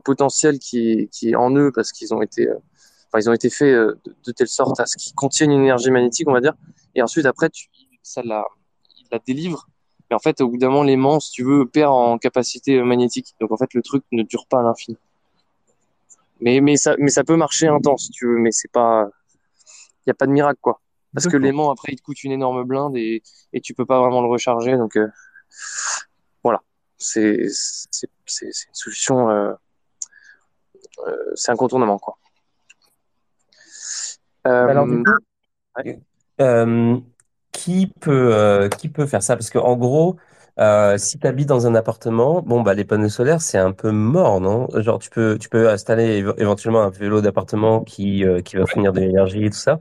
potentielle qui est, qui est en eux parce qu'ils ont été, enfin, ils ont été faits euh, de, de telle sorte à ce qu'ils contiennent une énergie magnétique, on va dire. Et ensuite, après, tu, ça la, il la délivre. Mais en fait, au bout d'un moment, l'aimant, si tu veux, perd en capacité euh, magnétique. Donc en fait, le truc ne dure pas à l'infini. Mais, mais ça, mais ça peut marcher un temps si tu veux, mais c'est pas, il y a pas de miracle quoi. Parce que l'aimant après il te coûte une énorme blinde et, et tu peux pas vraiment le recharger donc euh, voilà c'est une solution euh, euh, c'est un contournement quoi. Euh, alors du coup, ouais. euh, qui peut, euh, qui peut faire ça? Parce qu'en gros, euh, si tu habites dans un appartement, bon, bah, les panneaux solaires, c'est un peu mort, non? Genre, tu peux, tu peux installer éve- éventuellement un vélo d'appartement qui, euh, qui va fournir de l'énergie et tout ça.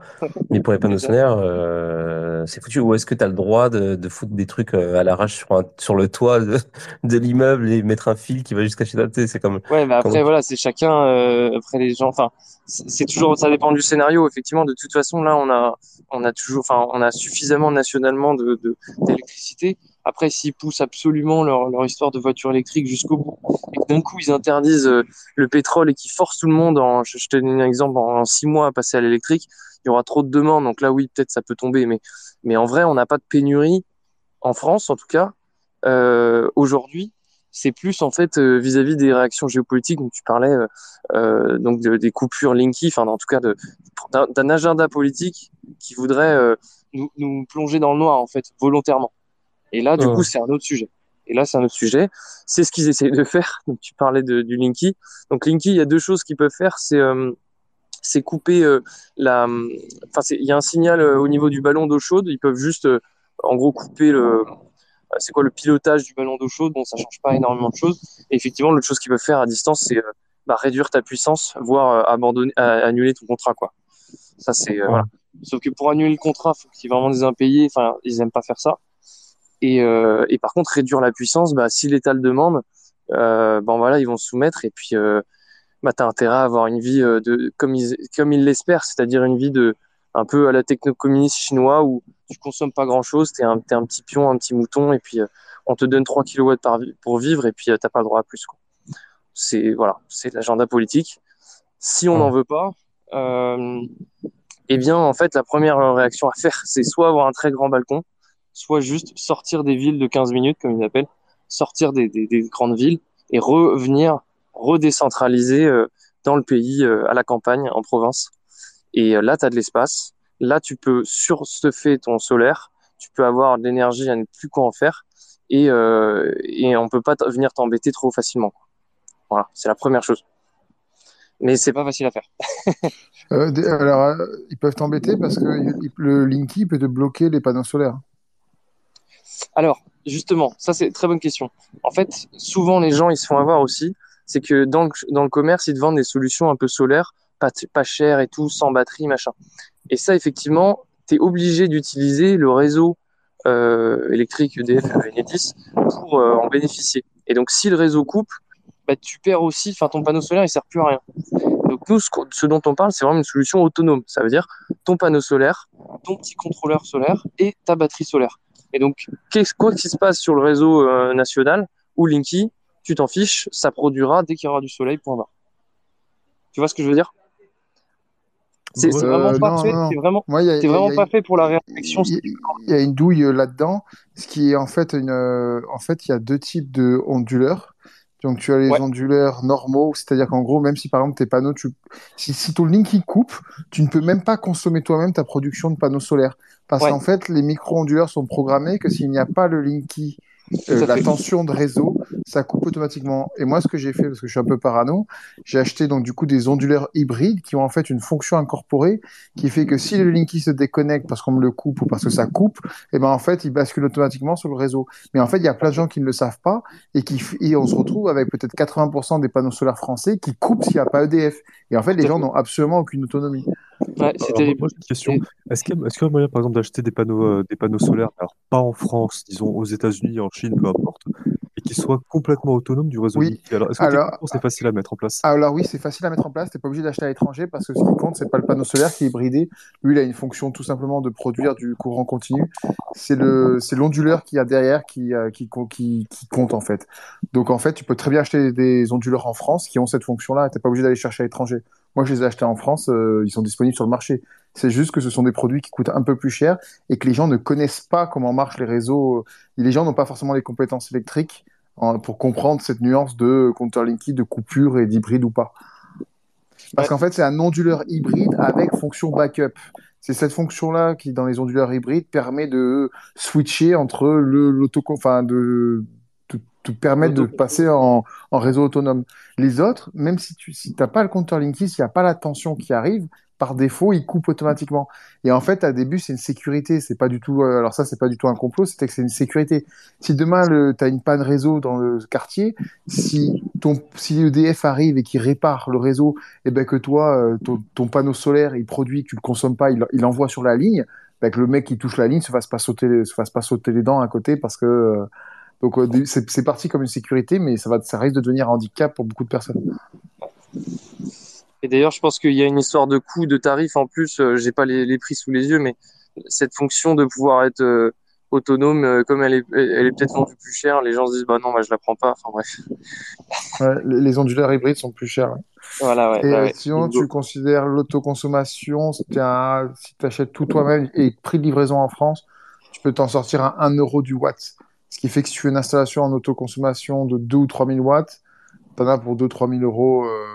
Mais pour les panneaux solaires, euh, c'est foutu. Ou est-ce que tu as le droit de, de foutre des trucs euh, à l'arrache sur, un- sur le toit de, de l'immeuble et mettre un fil qui va jusqu'à chez toi? C'est comme, Ouais, mais après, voilà, c'est chacun, euh, après les gens, enfin, c'est toujours, ça dépend du scénario. Effectivement, de toute façon, là, on a, on a toujours, enfin, on a suffisamment nationalement de, d'électricité. Après, s'ils poussent absolument leur, leur histoire de voiture électrique jusqu'au bout, et que d'un coup, ils interdisent euh, le pétrole et qu'ils forcent tout le monde en, je, je te donne un exemple, en, en six mois à passer à l'électrique, il y aura trop de demandes. Donc là, oui, peut-être ça peut tomber. Mais, mais en vrai, on n'a pas de pénurie, en France, en tout cas, euh, aujourd'hui c'est plus en fait euh, vis-à-vis des réactions géopolitiques dont tu parlais, euh, euh, donc de- des coupures linky, enfin en tout cas d'un agenda politique qui voudrait euh, nous, nous plonger dans le noir en fait volontairement. Et là, du Oh. coup, c'est un autre sujet. Et là, c'est un autre sujet. C'est ce qu'ils essayent de faire. Donc, tu parlais de, du Linky. Donc, Linky, il y a deux choses qu'ils peuvent faire. C'est c'est couper la. Enfin, il y a un signal au niveau du ballon d'eau chaude. Ils peuvent juste, en gros, couper le. Euh, C'est quoi le pilotage du ballon d'eau chaude? Bon, ça change pas énormément de choses. Et effectivement, l'autre chose qu'ils peuvent faire à distance, c'est euh, bah, réduire ta puissance, voire euh, abandonner, annuler ton contrat, quoi. Ça, c'est. Sauf que pour annuler le contrat, faut qu'il y ait vraiment des impayés. Enfin, ils aiment pas faire ça. Et, par contre, réduire la puissance, bah, si l'État le demande, bon voilà, ils vont se soumettre. Et puis, euh, bah, t'as intérêt à avoir une vie de comme ils comme ils l'espèrent, c'est-à-dire une vie de un peu à la techno-communiste chinois où tu consommes pas grand-chose, t'es un t'es un petit pion, un petit mouton, et puis euh, on te donne 3 kilowatts par vi- pour vivre, et puis euh, t'as pas le droit à plus. C'est voilà, c'est l'agenda politique. Si on n'en veut pas, euh, eh bien en fait la première réaction à faire, c'est soit avoir un très grand balcon, soit juste sortir des villes de 15 minutes, comme ils appellent, sortir des, des, des grandes villes et revenir redécentraliser euh, dans le pays, à la campagne, en province. Et là, tu as de l'espace. Là, tu peux surstuffer ton solaire. Tu peux avoir de l'énergie à ne plus quoi en faire. Et, euh, et on peut pas venir t'embêter trop facilement. quoi. Voilà, c'est la première chose. Mais c'est pas facile à faire. Euh, alors, euh, ils peuvent t'embêter parce que le Linky peut te bloquer les panneaux solaires. Alors, justement, ça c'est une très bonne question. En fait, souvent les gens ils se font avoir aussi, c'est que dans le, dans le commerce ils te vendent des solutions un peu solaires, pas, pas chères et tout, sans batterie, machin. Et ça, effectivement, tu es obligé d'utiliser le réseau euh, électrique EDF et pour euh, en bénéficier. Et donc, si le réseau coupe, bah, tu perds aussi, enfin ton panneau solaire il sert plus à rien. Donc nous, ce, ce dont on parle, c'est vraiment une solution autonome. Ça veut dire ton panneau solaire, ton petit contrôleur solaire et ta batterie solaire. Et donc, qu'est-ce- quoi qu'il se passe sur le réseau euh, national ou Linky, tu t'en fiches, ça produira dès qu'il y aura du soleil, point barre. Tu vois ce que je veux dire? C'est c'est Euh, vraiment non, pas fait, non, vraiment, a, vraiment a- pas fait pour la réflexion. il y a- une douille euh, là-dedans, ce qui est en fait une. euh, En fait, il y a deux types de onduleurs. Donc, tu as les Ouais. onduleurs normaux, c'est-à-dire qu'en gros, même si par exemple tes panneaux, tu... si, si ton Linky coupe, tu ne peux même pas consommer toi-même ta production de panneaux solaires. Parce Ouais. qu'en fait, les micro-onduleurs sont programmés que s'il n'y a pas le Linky, euh, la tension de réseau, ça coupe automatiquement. Et moi, ce que j'ai fait, parce que je suis un peu parano, j'ai acheté donc du coup des onduleurs hybrides qui ont en fait une fonction incorporée qui fait que si le Linky se déconnecte parce qu'on me le coupe ou parce que ça coupe, et ben en fait, il bascule automatiquement sur le réseau. Mais en fait, il y a plein de gens qui ne le savent pas et qui et on se retrouve avec peut-être 80% des panneaux solaires français qui coupent s'il n'y a pas EDF. Et en fait, les gens n'ont absolument aucune autonomie. Ouais, question. Est-ce qu'il y, a- est-ce qu'il y a moyen, par exemple, d'acheter des panneaux, euh, des panneaux solaires, alors pas en France, disons aux États-Unis, en Chine, peu importe, et qui soient complètement autonomes du réseau Oui. Alors, est-ce que c'est facile à mettre en place? Alors oui, c'est facile à mettre en place. T'es pas obligé d'acheter à l'étranger parce que ce qui compte, c'est pas le panneau solaire qui est hybridé. Lui, il a une fonction tout simplement de produire du courant continu. C'est le, c'est l'onduleur qu'il y a derrière qui, euh, qui, co- qui, qui compte en fait. Donc en fait, tu peux très bien acheter des onduleurs en France qui ont cette fonction-là. T'es pas obligé d'aller chercher à l'étranger. Moi, je les ai achetés en France. euh, ils sont disponibles sur le marché. C'est juste que ce sont des produits qui coûtent un peu plus cher et que les gens ne connaissent pas comment marchent les réseaux. Les gens n'ont pas forcément les compétences électriques en- pour comprendre cette nuance de compteur Linky, de coupure et d'hybride ou pas. Parce Ouais. qu'en fait, c'est un onduleur hybride avec fonction backup. C'est cette fonction-là qui, dans les onduleurs hybrides, permet de switcher entre le l'auto, enfin de te, te permettre de passer en, en réseau autonome. Les autres, même si tu si t'as pas le compteur Linky, s'il n'y a pas la tension qui arrive, par défaut, il coupe automatiquement. Et en fait, à début, c'est une sécurité. C'est pas du tout. euh, alors ça, c'est pas du tout un complot. C'était que c'est une sécurité. Si demain, le, t'as une panne réseau dans le quartier, si ton, si EDF arrive et qu'il répare le réseau, et ben que toi, euh, ton, ton panneau solaire, il produit, tu le consommes pas, il, il envoie sur la ligne, ben que le mec qui touche la ligne se fasse pas sauter, se fasse pas sauter les dents à côté parce que euh, donc euh, c'est parti comme une sécurité, mais ça va, ça risque de devenir un handicap pour beaucoup de personnes. Et d'ailleurs, je pense qu'il y a une histoire de coût, de tarif. En plus, euh, j'ai pas les, les prix sous les yeux, mais cette fonction de pouvoir être euh, autonome, euh, comme elle est, elle est peut-être vendue plus cher, les gens se disent bah non, bah, je la prends pas. Enfin bref. Ouais, les onduleurs hybrides sont plus chers. ouais. Voilà, ouais. Et bah sinon, tu considères l'autoconsommation, un, si tu achètes tout toi-même et prix de livraison en France, tu peux t'en sortir à 1 euro du watt. Ce qui fait que si tu fais une installation en autoconsommation de 2 ou 3 000 watts, t'en as pour 2-3 000 euros euh,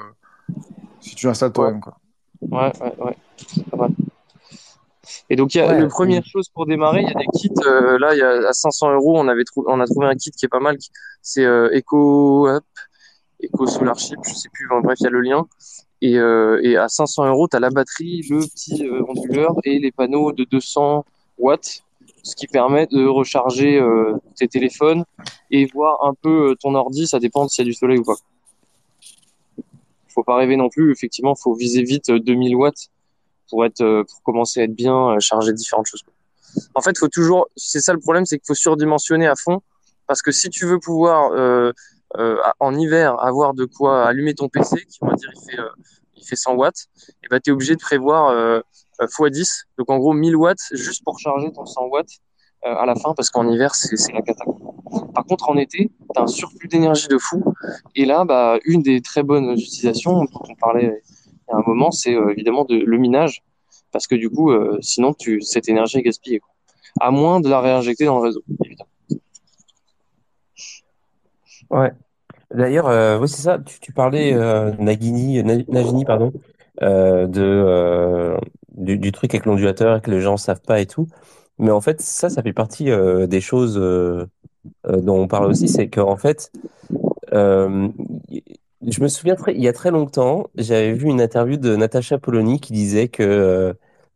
si tu installes toi-même. quoi. Ouais, ouais, ouais. C'est pas mal. Et donc, il y a Ouais, le première chose pour démarrer, il y a des kits. euh, là, il y a à 500 euros, on avait trouvé, on a trouvé un kit qui est pas mal. qui- C'est euh, Eco Up, Eco Solar Chip, je sais plus. enfin, bref, il y a le lien. Et, euh, et à 500 euros, tu as la batterie, le petit euh, onduleur et les panneaux de 200 watts, ce qui permet de recharger euh, tes téléphones et voir un peu euh, ton ordi. Ça dépend s'il y a du soleil ou pas. Faut pas rêver non plus. Effectivement, faut viser vite euh, 2000 watts pour être euh, pour commencer à être bien euh, chargé différentes choses. En fait, faut toujours. C'est ça le problème, c'est qu'il faut surdimensionner à fond parce que si tu veux pouvoir euh, euh, en hiver avoir de quoi allumer ton PC, qui on va dire il fait euh, fait 100 watts, et ben tu es obligé de prévoir euh, euh, x10, donc en gros 1000 watts juste pour charger ton 100 watts euh, à la fin parce qu'en hiver c'est la cata. Par contre en été, tu as un surplus d'énergie de fou et là bah une des très bonnes utilisations dont on parlait il y a un moment, c'est euh, évidemment de, le minage parce que du coup euh, sinon tu cette énergie est gaspillée. À moins de la réinjecter dans le réseau, évidemment. D'ailleurs, euh, oui, c'est ça. Tu, parlais, euh, Nagini, Na- Nagini, pardon, euh, de, du, truc avec l'ondulateur que les gens savent pas et tout. Mais en fait, ça, ça fait partie des choses dont on parle aussi. C'est qu'en fait, je me souviens il y a très longtemps, j'avais vu une interview de Natacha Polony qui disait que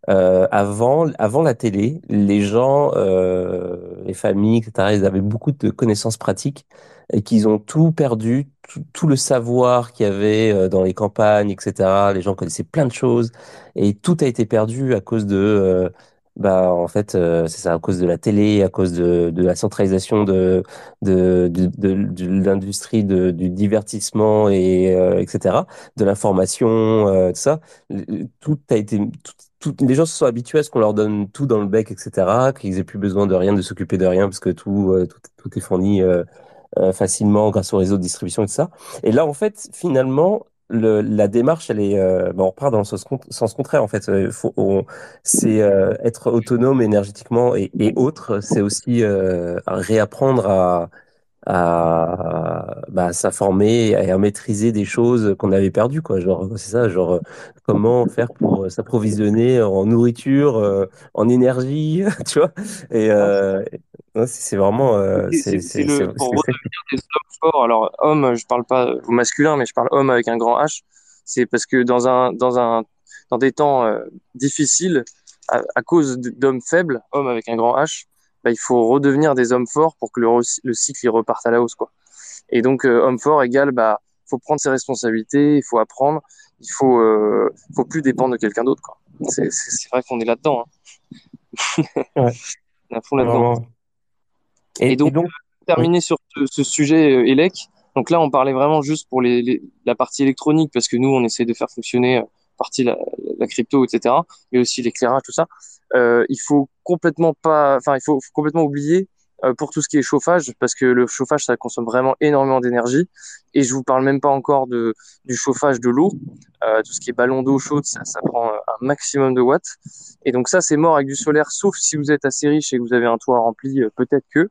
euh, avant, avant la télé, les gens, euh, les familles, etc., ils avaient beaucoup de connaissances pratiques et qu'ils ont tout perdu, tout, le savoir qu'il y avait euh, dans les campagnes, etc. Les gens connaissaient plein de choses et tout a été perdu à cause de, euh, bah, en fait, euh, c'est ça, à cause de la télé, à cause de, la centralisation de, de, de, de, l'industrie du divertissement et etc. De l'information, tout ça. Tout a été, tout, les gens se sont habitués à ce qu'on leur donne tout dans le bec, etc. Qu'ils aient plus besoin de rien, de s'occuper de rien parce que tout, euh, est fourni. euh, euh, facilement grâce au réseau de distribution et tout ça. Et là, en fait, finalement, le, la démarche, elle est, on repart dans le sens, con- sens contraire. En fait, c'est être autonome énergétiquement et, et autres. C'est aussi réapprendre à à bah, s'informer et à maîtriser des choses qu'on avait perdues, quoi. Genre, c'est ça, genre, euh, comment faire pour euh, s'approvisionner en nourriture, euh, en énergie, tu vois? Et euh, c'est vraiment, euh, C'est le pour redevenir des hommes forts. Alors homme, je parle pas au masculin, mais je parle homme avec un grand H. C'est parce que dans un dans un dans des temps euh, difficiles, à, à cause d'hommes faibles, hommes avec un grand H, bah, il faut redevenir des hommes forts pour que le, cycle il reparte à la hausse, quoi. Et donc euh, homme fort égale, bah, faut prendre ses responsabilités, il faut apprendre, il faut euh, faut plus dépendre de quelqu'un d'autre, quoi. C'est c'est c'est vrai qu'on est là-dedans. Hein. Ouais. On est à fond là-dedans. Et, Et et donc, donc, terminer sur ce, ce sujet euh, ELEC. Donc là, on parlait vraiment juste pour les, les- la partie électronique parce que nous, on essaie de faire fonctionner partie la, la crypto, etc. Mais aussi l'éclairage, tout ça. Euh, il faut complètement pas, enfin, il faut, complètement oublier euh, pour tout ce qui est chauffage parce que le chauffage, ça consomme vraiment énormément d'énergie. Et je vous parle même pas encore de du chauffage de l'eau. Euh, tout ce qui est ballon d'eau chaude, ça, ça prend euh, un maximum de watts. Et donc ça, c'est mort avec du solaire, sauf si vous êtes assez riche et que vous avez un toit rempli, euh, peut-être que.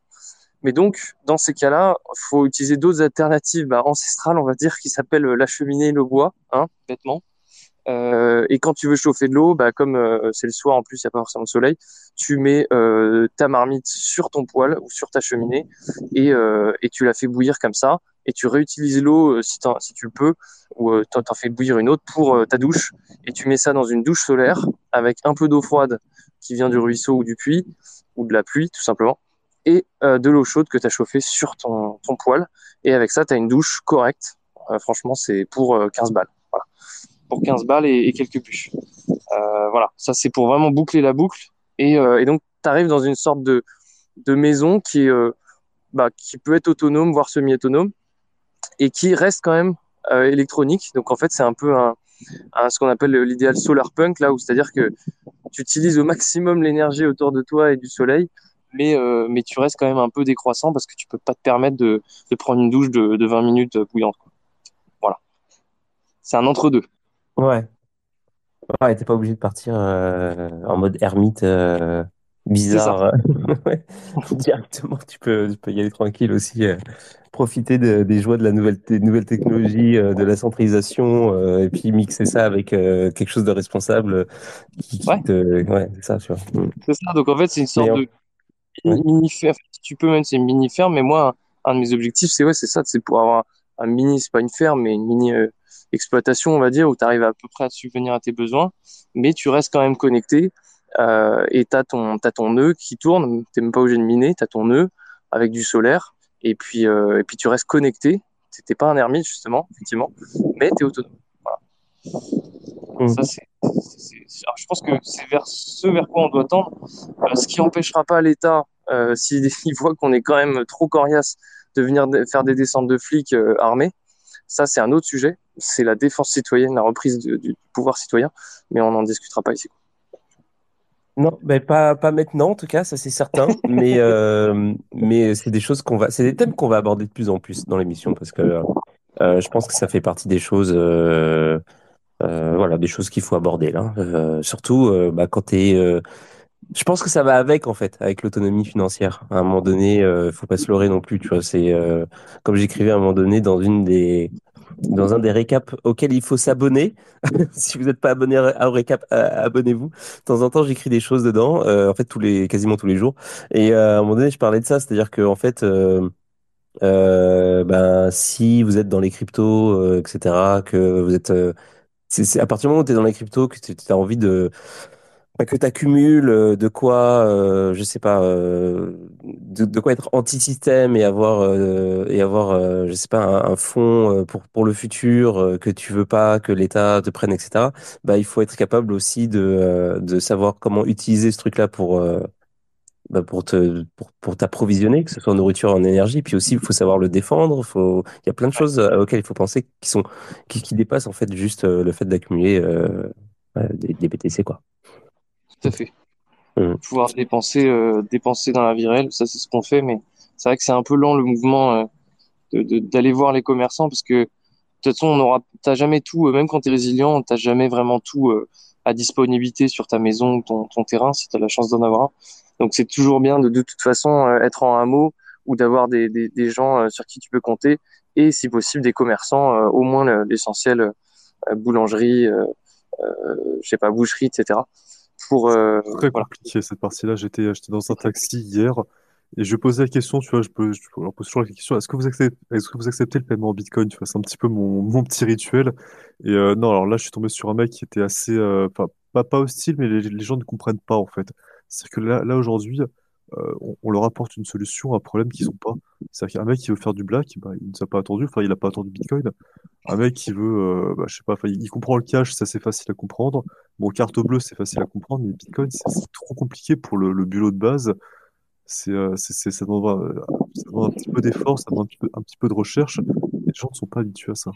Mais donc, dans ces cas-là, faut utiliser d'autres alternatives bah, ancestrales, on va dire, qui s'appellent la cheminée le bois, hein, bêtement. Euh, et quand tu veux chauffer de l'eau, bah, comme euh, c'est le soir en plus, il n'y a pas forcément de soleil, tu mets euh, ta marmite sur ton poêle ou sur ta cheminée et, euh, et tu la fais bouillir comme ça. Et tu réutilises l'eau euh, si, si tu le peux, ou euh, t'en fais bouillir une autre pour ta douche. Et tu mets ça dans une douche solaire avec un peu d'eau froide qui vient du ruisseau ou du puits, ou de la pluie tout simplement, et de l'eau chaude que tu as chauffée sur ton, ton poêle. Et avec ça, tu as une douche correcte. Franchement, c'est pour euh, 15 balles. Voilà. Pour 15 balles et, quelques bûches. Euh, voilà, ça c'est pour vraiment boucler la boucle. Et, euh, donc, tu arrives dans une sorte de, maison euh, bah, qui peut être autonome, voire semi-autonome, et qui reste quand même électronique. Donc, en fait, c'est un peu ce qu'on appelle l'idéal solar punk, là où c'est-à-dire que tu utilises au maximum l'énergie autour de toi et du soleil, mais, tu restes quand même un peu décroissant parce que tu peux pas te permettre de, prendre une douche de, de 20 minutes bouillante. Voilà. C'est un entre-deux. Ouais. Ouais, t'es pas obligé de partir euh, en mode ermite euh, bizarre. Ouais. Directement, tu peux, tu peux y aller tranquille aussi. euh, profiter de- des joies de la nouvelle, des nouvelles technologies, euh, de la centralisation, euh, et puis mixer ça avec euh, quelque chose de responsable euh, qui, qui Ouais. te... Ouais, c'est ça, tu vois. Mm. C'est ça. Donc en fait, c'est une sorte de mini, Ouais. mini ferme. Si tu peux même, c'est une mini ferme. Mais moi, un, un de mes objectifs, c'est ouais, c'est ça, c'est pour avoir un mini, c'est pas une ferme, mais une mini euh, exploitation, on va dire, où tu arrives à peu près à subvenir à tes besoins, mais tu restes quand même connecté. Euh, et t'as ton, t'as ton nœud qui tourne. T'es même pas obligé de miner. T'as ton nœud avec du solaire. Et puis, euh, et puis tu restes connecté. T'es t'es pas un ermite justement, effectivement, mais t'es autonome. Mm. Ça, alors, je pense que c'est vers ce vers quoi on doit tendre, Euh, ce qui empêchera pas l'État, s'il il voit qu'on est quand même trop coriace, de venir faire des descentes de flics armés. Ça, c'est un autre sujet. C'est la défense citoyenne, la reprise du, du pouvoir citoyen, mais on n'en discutera pas ici. Non, ben pas, pas maintenant en tout cas, ça c'est certain. Mais, euh, mais c'est des choses qu'on va, c'est des thèmes qu'on va aborder de plus en plus dans l'émission parce que euh, je pense que ça fait partie des choses, euh, euh, voilà, des choses qu'il faut aborder là. Euh, surtout euh, bah, quand t'es, euh, je pense que ça va avec en fait, avec l'autonomie financière. À un moment donné, euh, faut pas se leurrer non plus, tu vois. C'est euh, comme j'écrivais à un moment donné dans une des dans un des récaps auxquels il faut s'abonner. si vous n'êtes pas abonné à- au récap, euh, abonnez-vous. De temps en temps, j'écris des choses dedans, euh, en fait tous les quasiment tous les jours. Et euh, à un moment donné, je parlais de ça, c'est-à-dire que en fait, euh, ben si vous êtes dans les cryptos, euh, etc., que vous êtes, euh, c'est à partir du moment où tu es dans les cryptos que tu as envie de que tu accumules euh, de quoi, euh, je sais pas, euh, de, quoi être anti-système et avoir, euh, et avoir euh, je sais pas, un, un fonds euh, pour, pour le futur que tu veux pas que l'État te prenne, etc. Bah, il faut être capable aussi de, de savoir comment utiliser ce truc-là pour, bah, pour te, pour, pour t'approvisionner, que ce soit en nourriture, en énergie. Puis aussi, il faut savoir le défendre. Faut, il y a plein de choses auxquelles il faut penser qui sont, qui, qui dépassent en fait juste le fait d'accumuler des, des BTC, quoi. Tout à fait. Mhm. Pouvoir dépenser, euh, dépenser dans la vie réelle, ça c'est ce qu'on fait, mais c'est vrai que c'est un peu lent le mouvement euh, de- de- d'aller voir les commerçants parce que de toute façon, on aura, t'as jamais tout, euh, même quand tu es résilient, t'as jamais vraiment tout à disponibilité sur ta maison ou ton, ton terrain si tu as la chance d'en avoir. Donc c'est toujours bien de de toute façon être en hameau ou d'avoir des, des, des gens sur qui tu peux compter et si possible des commerçants, au moins le- l'essentiel, boulangerie, euh, je sais pas, boucherie, etc. Pour euh, Très voilà. compliqué cette partie-là. J'étais j'étais dans un taxi hier et je posais la question, tu vois, je peux, je leur pose toujours la question, est-ce que vous acceptez, est-ce que vous acceptez le paiement en Bitcoin? Tu vois, c'est un petit peu mon, mon petit rituel. Et euh, non, alors là, je suis tombé sur un mec qui était assez, euh, enfin, pas, pas hostile, mais les, les gens ne comprennent pas en fait. C'est-à-dire que là, là aujourd'hui, euh, on, on leur apporte une solution à un problème qu'ils n'ont pas. C'est-à-dire qu'un mec qui veut faire du black, bah, il ne s'est pas attendu, enfin, il n'a pas attendu Bitcoin. Un mec qui veut, euh, bah, je sais pas, il il comprend le cash, ça c'est facile à comprendre. Bon, carte bleue, c'est facile à comprendre, mais Bitcoin, c'est trop compliqué pour le, le bulot de base. C'est, euh, c'est, c'est- ça demande, euh, ça demande un petit peu d'effort, ça demande un petit peu, un petit peu de recherche. Et les gens ne sont pas habitués à ça.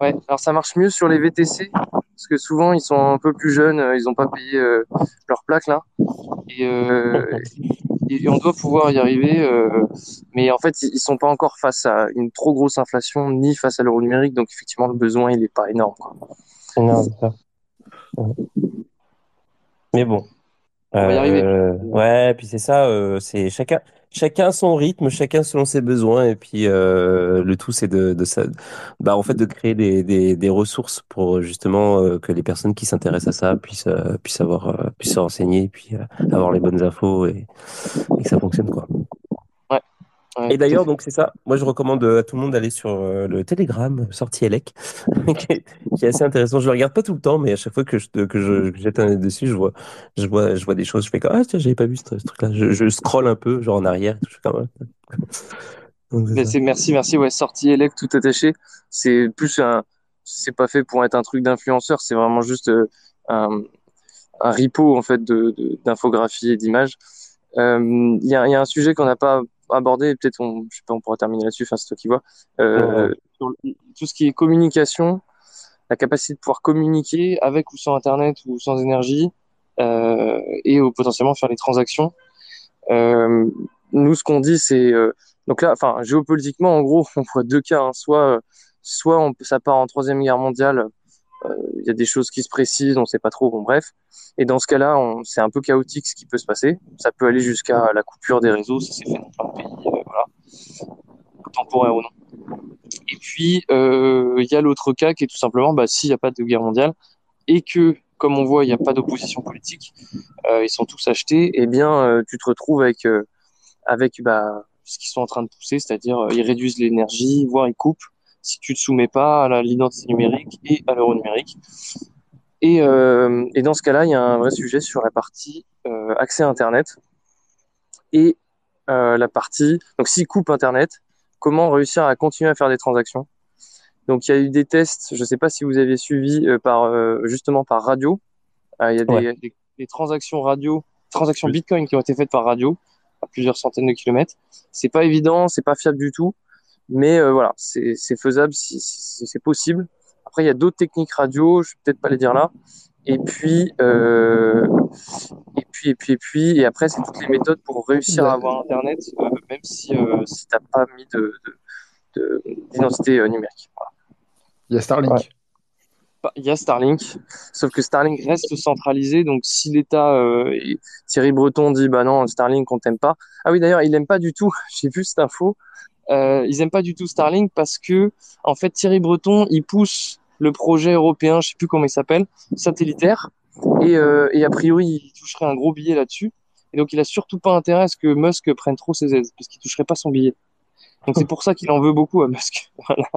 Ouais, alors ça marche mieux sur les VTC, parce que souvent ils sont un peu plus jeunes, euh, ils n'ont pas payé euh, leur plaque là, et, euh, on doit pouvoir y arriver, euh, mais en fait ils ils sont pas encore face à une trop grosse inflation, ni face à l'euro numérique, donc effectivement le besoin il est pas énorme. quoi. C'est ça. Mais bon. On va y arriver. Euh, ouais, puis c'est ça, euh, c'est chacun, chacun son rythme, chacun selon ses besoins, et puis euh, le tout c'est de, de ça, bah en fait de créer des, des, des ressources pour justement que les personnes qui s'intéressent à ça puissent puissent avoir puissent se renseigner, puis avoir les bonnes infos et, et que ça fonctionne quoi. Et d'ailleurs, donc c'est ça. Moi, je recommande à tout le monde d'aller sur euh, le Telegram sorti Elec, qui, est, assez intéressant. Je le regarde pas tout le temps, mais à chaque fois que je que jette un œil dessus, je vois je vois je vois des choses. Je fais comme ah tiens, j'avais pas vu ce, ce truc-là. Je, je scrolle un peu, genre en arrière. tout, comme ah. Donc, c'est merci, merci. Ouais, sortie élect tout attaché. C'est plus un, c'est pas fait pour être un truc d'influenceur. C'est vraiment juste euh, un, un repo en fait de de- d'infographie et d'images. Euh, Il y a, il y a un sujet qu'on n'a pas abordé. et Peut-être on, je sais pas, on pourra terminer là-dessus. Enfin, c'est toi qui vois. Euh, tout ce qui est communication, la capacité de pouvoir communiquer avec ou sans Internet ou sans énergie, euh, et euh, potentiellement faire des transactions. Euh, nous, ce qu'on dit, c'est donc là, enfin, géopolitiquement, en gros, on voit deux cas. hein. Soit, soit on, ça part en troisième guerre mondiale. Il y a des choses qui se précisent, on sait pas trop. Bon, bref. Et dans ce cas-là, c'est un peu chaotique ce qui peut se passer. Ça peut aller jusqu'à la coupure des réseaux. Ça s'est fait dans plein de pays, euh, voilà, temporaire ou non. Et puis, euh, il y a l'autre cas qui est tout simplement, bah, s'il n'y a pas de guerre mondiale et que, comme on voit, il n'y a pas d'opposition politique, euh, ils sont tous achetés, eh bien, euh, tu te retrouves avec, avec bah, ce qu'ils sont en train de pousser, c'est-à-dire ils réduisent l'énergie, voire ils coupent si tu te soumets pas à l'identité numérique et à l'euro numérique. Et, euh, et dans ce cas-là, il y a un vrai sujet sur la partie euh, accès à Internet et euh, la partie, donc s'ils coupent Internet, comment réussir à continuer à faire des transactions? Donc il y a eu des tests, je ne sais pas si vous avez suivi par justement par radio. Il y a des, Ouais. des- des transactions radio, transactions. Bitcoin qui ont été faites par radio à plusieurs centaines de kilomètres. C'est pas évident, c'est pas fiable du tout, mais euh, voilà, c'est faisable, si, si- c'est possible. Après il y a d'autres techniques radio, je vais peut-être pas les dire là. Et puis euh, et puis et puis et puis et après c'est toutes les méthodes pour réussir à avoir internet, euh, même si si t'as pas mis de de- de- d'identité numérique. Voilà. Il y a Starlink. Ouais. Bah, Il y a Starlink, sauf que Starlink reste centralisé, donc si l'État, euh, Thierry Breton dit bah non, Starlink on t'aime pas. Ah oui d'ailleurs il aime pas du tout, j'ai vu cette info, euh, ils aiment pas du tout Starlink parce que en fait Thierry Breton il pousse le projet européen, je sais plus comment il s'appelle, satellitaire, et, euh, et a priori il toucherait un gros billet là-dessus, et donc il a surtout pas intérêt à ce que Musk prenne trop ses aides, parce qu'il toucherait pas son billet. Donc c'est pour ça qu'il en veut beaucoup à Musk. Voilà.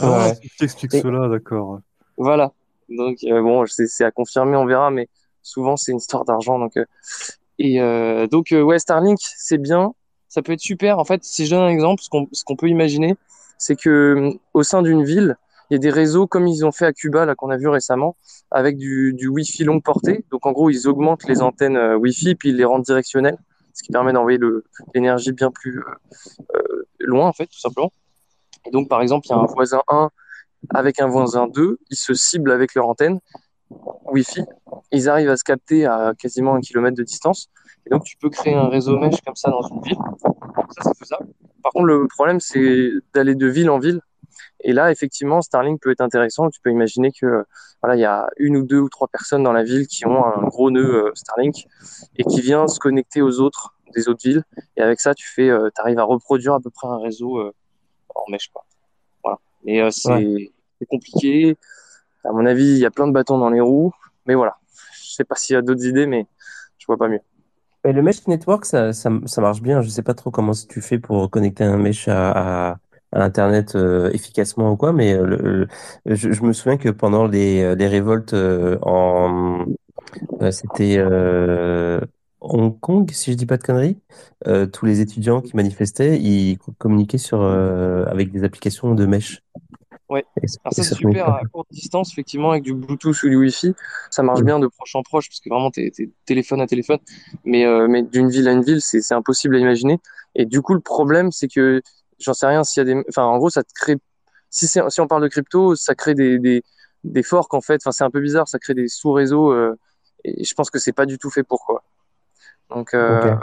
Ah, Ouais. Et- cela, d'accord. Voilà. Donc euh, bon, c'est c'est à confirmer, on verra, mais souvent c'est une histoire d'argent. Donc euh, et euh, donc euh, ouais, Starlink, c'est bien, ça peut être super. En fait, si je donne un exemple, ce qu'on peut imaginer, c'est que au sein d'une ville, il y a des réseaux comme ils ont fait à Cuba là qu'on a vu récemment, avec du Wi-Fi longue portée. Donc en gros, ils augmentent les antennes euh, Wi-Fi puis ils les rendent directionnelles, ce qui permet d'envoyer l'énergie bien plus euh, euh, loin en fait, tout simplement. Et donc par exemple, il y a un voisin 1 avec un voisin 2, ils se ciblent avec leur antenne Wi-Fi, ils arrivent à se capter à quasiment un kilomètre de distance, et donc tu peux créer un réseau mesh comme ça dans une ville. Ça, c'est faisable. Par contre, le problème, c'est d'aller de ville en ville. Et là, effectivement, Starlink peut être intéressant. Tu peux imaginer que voilà, il y a une ou deux ou trois personnes dans la ville qui ont un gros nœud euh, Starlink et qui vient se connecter aux autres des autres villes. Et avec ça, tu fais, euh, arrives à reproduire à peu près un réseau euh, en mesh, quoi. Voilà. Mais euh, c'est c'est compliqué. À mon avis, il y a plein de bâtons dans les roues. Mais voilà. Je sais pas s'il y a d'autres idées, mais je vois pas mieux. Le mesh network, ça, ça, marche bien. Je sais pas trop comment tu fais pour connecter un mesh à, Internet euh, efficacement ou quoi, mais euh, le, je, me souviens que pendant les, les révoltes euh, en, euh, c'était euh, Hong Kong, si je dis pas de conneries, euh, tous les étudiants qui manifestaient, ils communiquaient sur euh, avec des applications de mesh. Ouais. Alors ça, c'est super à courte distance, effectivement, avec du Bluetooth ou du Wi-Fi. Ça marche Mm. bien de proche en proche, parce que vraiment, t'es, t'es téléphone à téléphone. Mais, euh, mais d'une ville à une ville, c'est, c'est impossible à imaginer. Et du coup, le problème, c'est que, j'en sais rien, s'il y a des, enfin, en gros, ça te crée, si c'est, si on parle de crypto, ça crée des, des, des forks, en fait. Enfin, c'est un peu bizarre, ça crée des sous-réseaux, euh, et je pense que c'est pas du tout fait pour quoi. Donc, euh,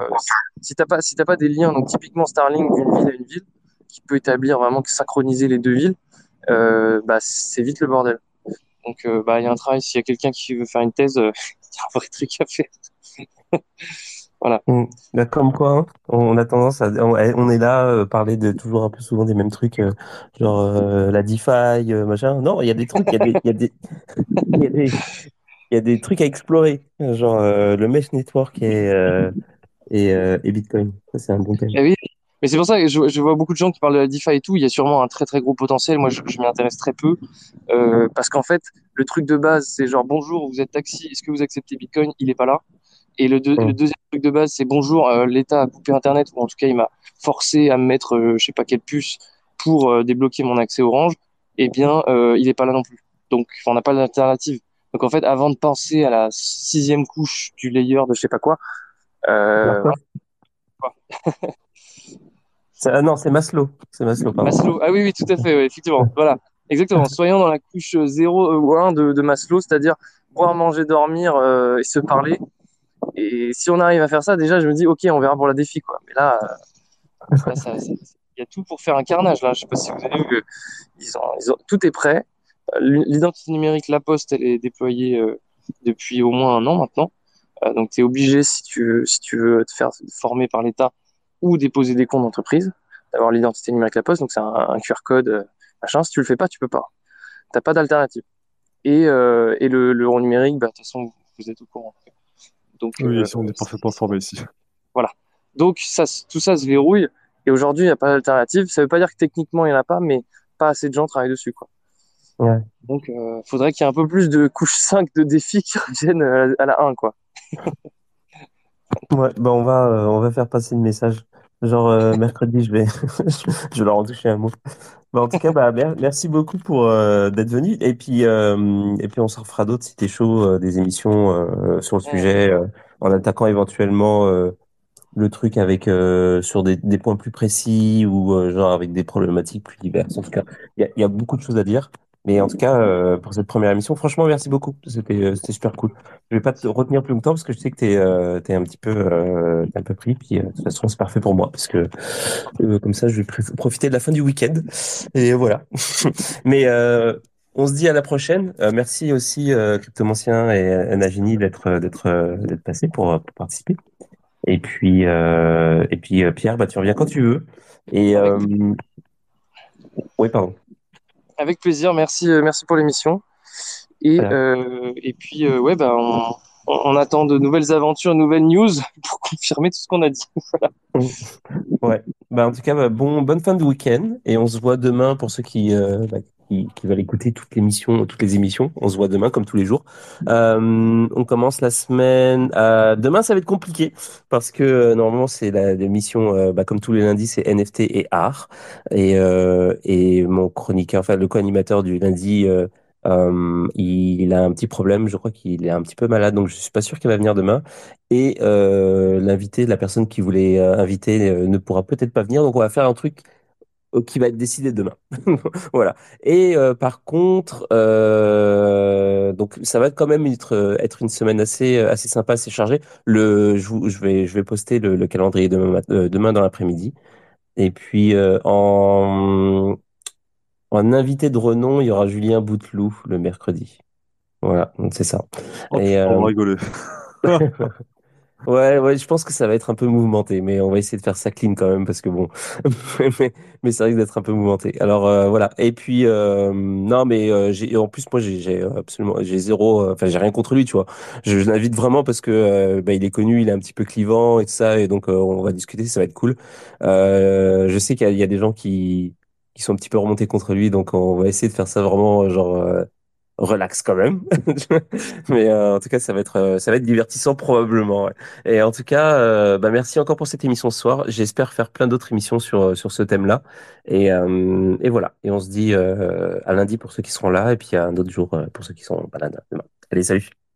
si t'as pas, si t'as pas des liens, donc typiquement Starlink d'une ville à une ville, qui peut établir vraiment synchroniser les deux villes, bah, c'est vite le bordel. Donc, euh, bah, il y a un travail. S'il y a quelqu'un qui veut faire une thèse, euh, il y a un vrai truc à faire. Mm. Bah, comme quoi, hein, on a tendance à, on est là, euh, parler de toujours un peu souvent des mêmes trucs, euh, genre euh, la DeFi, euh, machin. Non, il y a des trucs, il y a des, il y a des, il y a des, il y a des trucs à explorer, genre euh, le mesh network et euh, et, euh, et Bitcoin. Ça, c'est un bon thème. Eh oui, mais c'est pour ça que je, je vois beaucoup de gens qui parlent de la DeFi et tout. Il y a sûrement un très très gros potentiel. Moi, je, je m'y intéresse très peu euh, parce qu'en fait, le truc de base, c'est genre bonjour, vous êtes taxi, est-ce que vous acceptez Bitcoin? Il est pas là. Et le, deux- le deuxième truc de base, c'est bonjour, euh, l'État a coupé Internet ou en tout cas, il m'a forcé à me mettre, euh, je sais pas quelle puce pour euh, débloquer mon accès Orange. Eh bien, il est pas là non plus. Donc, on n'a pas d'alternative. Donc, en fait, avant de penser à la sixième couche du layer de je sais pas quoi, euh, Ah non, c'est Maslow. C'est Maslow, pardon. Maslow. Ah oui, oui, tout à fait, effectivement. Voilà, exactement. Soyons dans la couche 0 ou 1 de, de Maslow, c'est-à-dire boire, manger, dormir euh, et se parler. Et si on arrive à faire ça, déjà, je me dis, ok, on verra pour la défi, quoi. Mais là, euh, il y a tout pour faire un carnage, là. Je sais pas si vous avez vu, que ils ont, ils ont- tout est prêt. Euh, L'identité numérique La Poste, elle est déployée euh, depuis au moins un an maintenant. Euh, donc, tu es obligé, si tu veux, si tu veux te faire former par l'État ou déposer des comptes d'entreprise, d'avoir l'identité numérique La Poste. Donc, c'est un, un QR code, euh, machin. Si tu le fais pas, tu peux pas. T'as pas d'alternative. Et, euh, et le, l'euro numérique, bah, de toute façon, vous êtes au courant. Donc, Oui, euh, on est parfaitement formé ici. voilà. Donc, ça, tout ça se verrouille. Et aujourd'hui, il n'y a pas d'alternative. Ça veut pas dire que techniquement, il n'y en a pas, mais pas assez de gens travaillent dessus, quoi. Ouais. Donc, euh, faudrait qu'il y ait un peu plus de couche 5 de défis qui reviennent à la, à la 1, quoi. Ouais, bah on va, euh, on va faire passer le message. Genre euh, mercredi, je vais, je vais leur en toucher un mot. Bah, en tout cas, bah mer- merci beaucoup pour euh, d'être venu. Et puis, euh, et puis on s'en refera d'autres si t'es chaud, euh, des émissions euh, sur le sujet, euh, en attaquant éventuellement euh, le truc avec euh, sur des, des points plus précis ou euh, genre avec des problématiques plus diverses. En tout cas, il y a, il y a beaucoup de choses à dire. Mais en tout cas, euh, pour cette première émission, franchement, merci beaucoup. C'était euh, c'était super cool. Je vais pas te retenir plus longtemps parce que je sais que t'es euh, t'es un petit peu euh, t'es un peu pris. Puis euh, de toute façon, c'est parfait pour moi parce que euh, comme ça, je vais pr- profiter de la fin du week-end. Et voilà. Mais euh, on se dit à la prochaine. Euh, merci aussi euh, Cryptomancien et euh, Nagini d'être d'être euh, d'être passé pour, euh, pour participer. Et puis euh, et puis euh, Pierre, bah tu reviens quand tu veux. Et euh, oui, pardon. Avec plaisir. Merci, euh, merci pour l'émission. Et, Voilà. euh, et puis, euh, ouais, bah, on, on, attend de nouvelles aventures, nouvelles news pour confirmer tout ce qu'on a dit. Voilà. Ouais. Bah, en tout cas, bah, bon, bonne fin de week-end et on se voit demain pour ceux qui, euh, bah, qui, qui veulent écouter toutes les émissions, toutes les émissions. On se voit demain comme tous les jours. Euh, on commence la semaine. euh, demain, ça va être compliqué parce que euh, normalement c'est la l'émission, bah, comme tous les lundis, c'est NFT et art et et mon chroniqueur, enfin le co-animateur du lundi. Il, a un petit problème, je crois qu'il est un petit peu malade, donc je suis pas sûr qu'il va venir demain. Et l'invité, la personne qui voulait euh, inviter, ne pourra peut-être pas venir. Donc on va faire un truc qui va être décidé demain. Voilà. Et euh, par contre, euh, donc ça va quand même être, euh, être une semaine assez euh, assez sympa, assez chargée. Le, je, vous- je vais je vais poster le, le calendrier demain euh, demain dans l'après-midi. Et puis euh, en en invité de renom, il y aura Julien Bouteloup le mercredi. Voilà, donc c'est ça. Oh Et putain, Ouais, ouais, je pense que ça va être un peu mouvementé, mais on va essayer de faire ça clean quand même parce que bon, mais, mais ça risque d'être un peu mouvementé. Alors euh, voilà. Et puis euh, non, mais euh, j'ai en plus moi j'ai j'ai absolument j'ai zéro, euh, enfin j'ai rien contre lui, tu vois. Je, je l'invite vraiment parce que euh, bah, il est connu, il est un petit peu clivant et tout ça, et donc euh, on va discuter, ça va être cool. Euh, je sais qu'il y y a des gens qui qui sont un petit peu remontés contre lui, donc on va essayer de faire ça vraiment genre euh, relax quand même. Mais euh, en tout cas, ça va être euh, ça va être divertissant probablement. Et en tout cas, euh, bah merci encore pour cette émission ce soir. J'espère faire plein d'autres émissions sur euh, sur ce thème-là. Et euh, et voilà. Et on se dit à lundi pour ceux qui seront là, et puis à un autre jour pour ceux qui sont pas là demain. Allez, salut.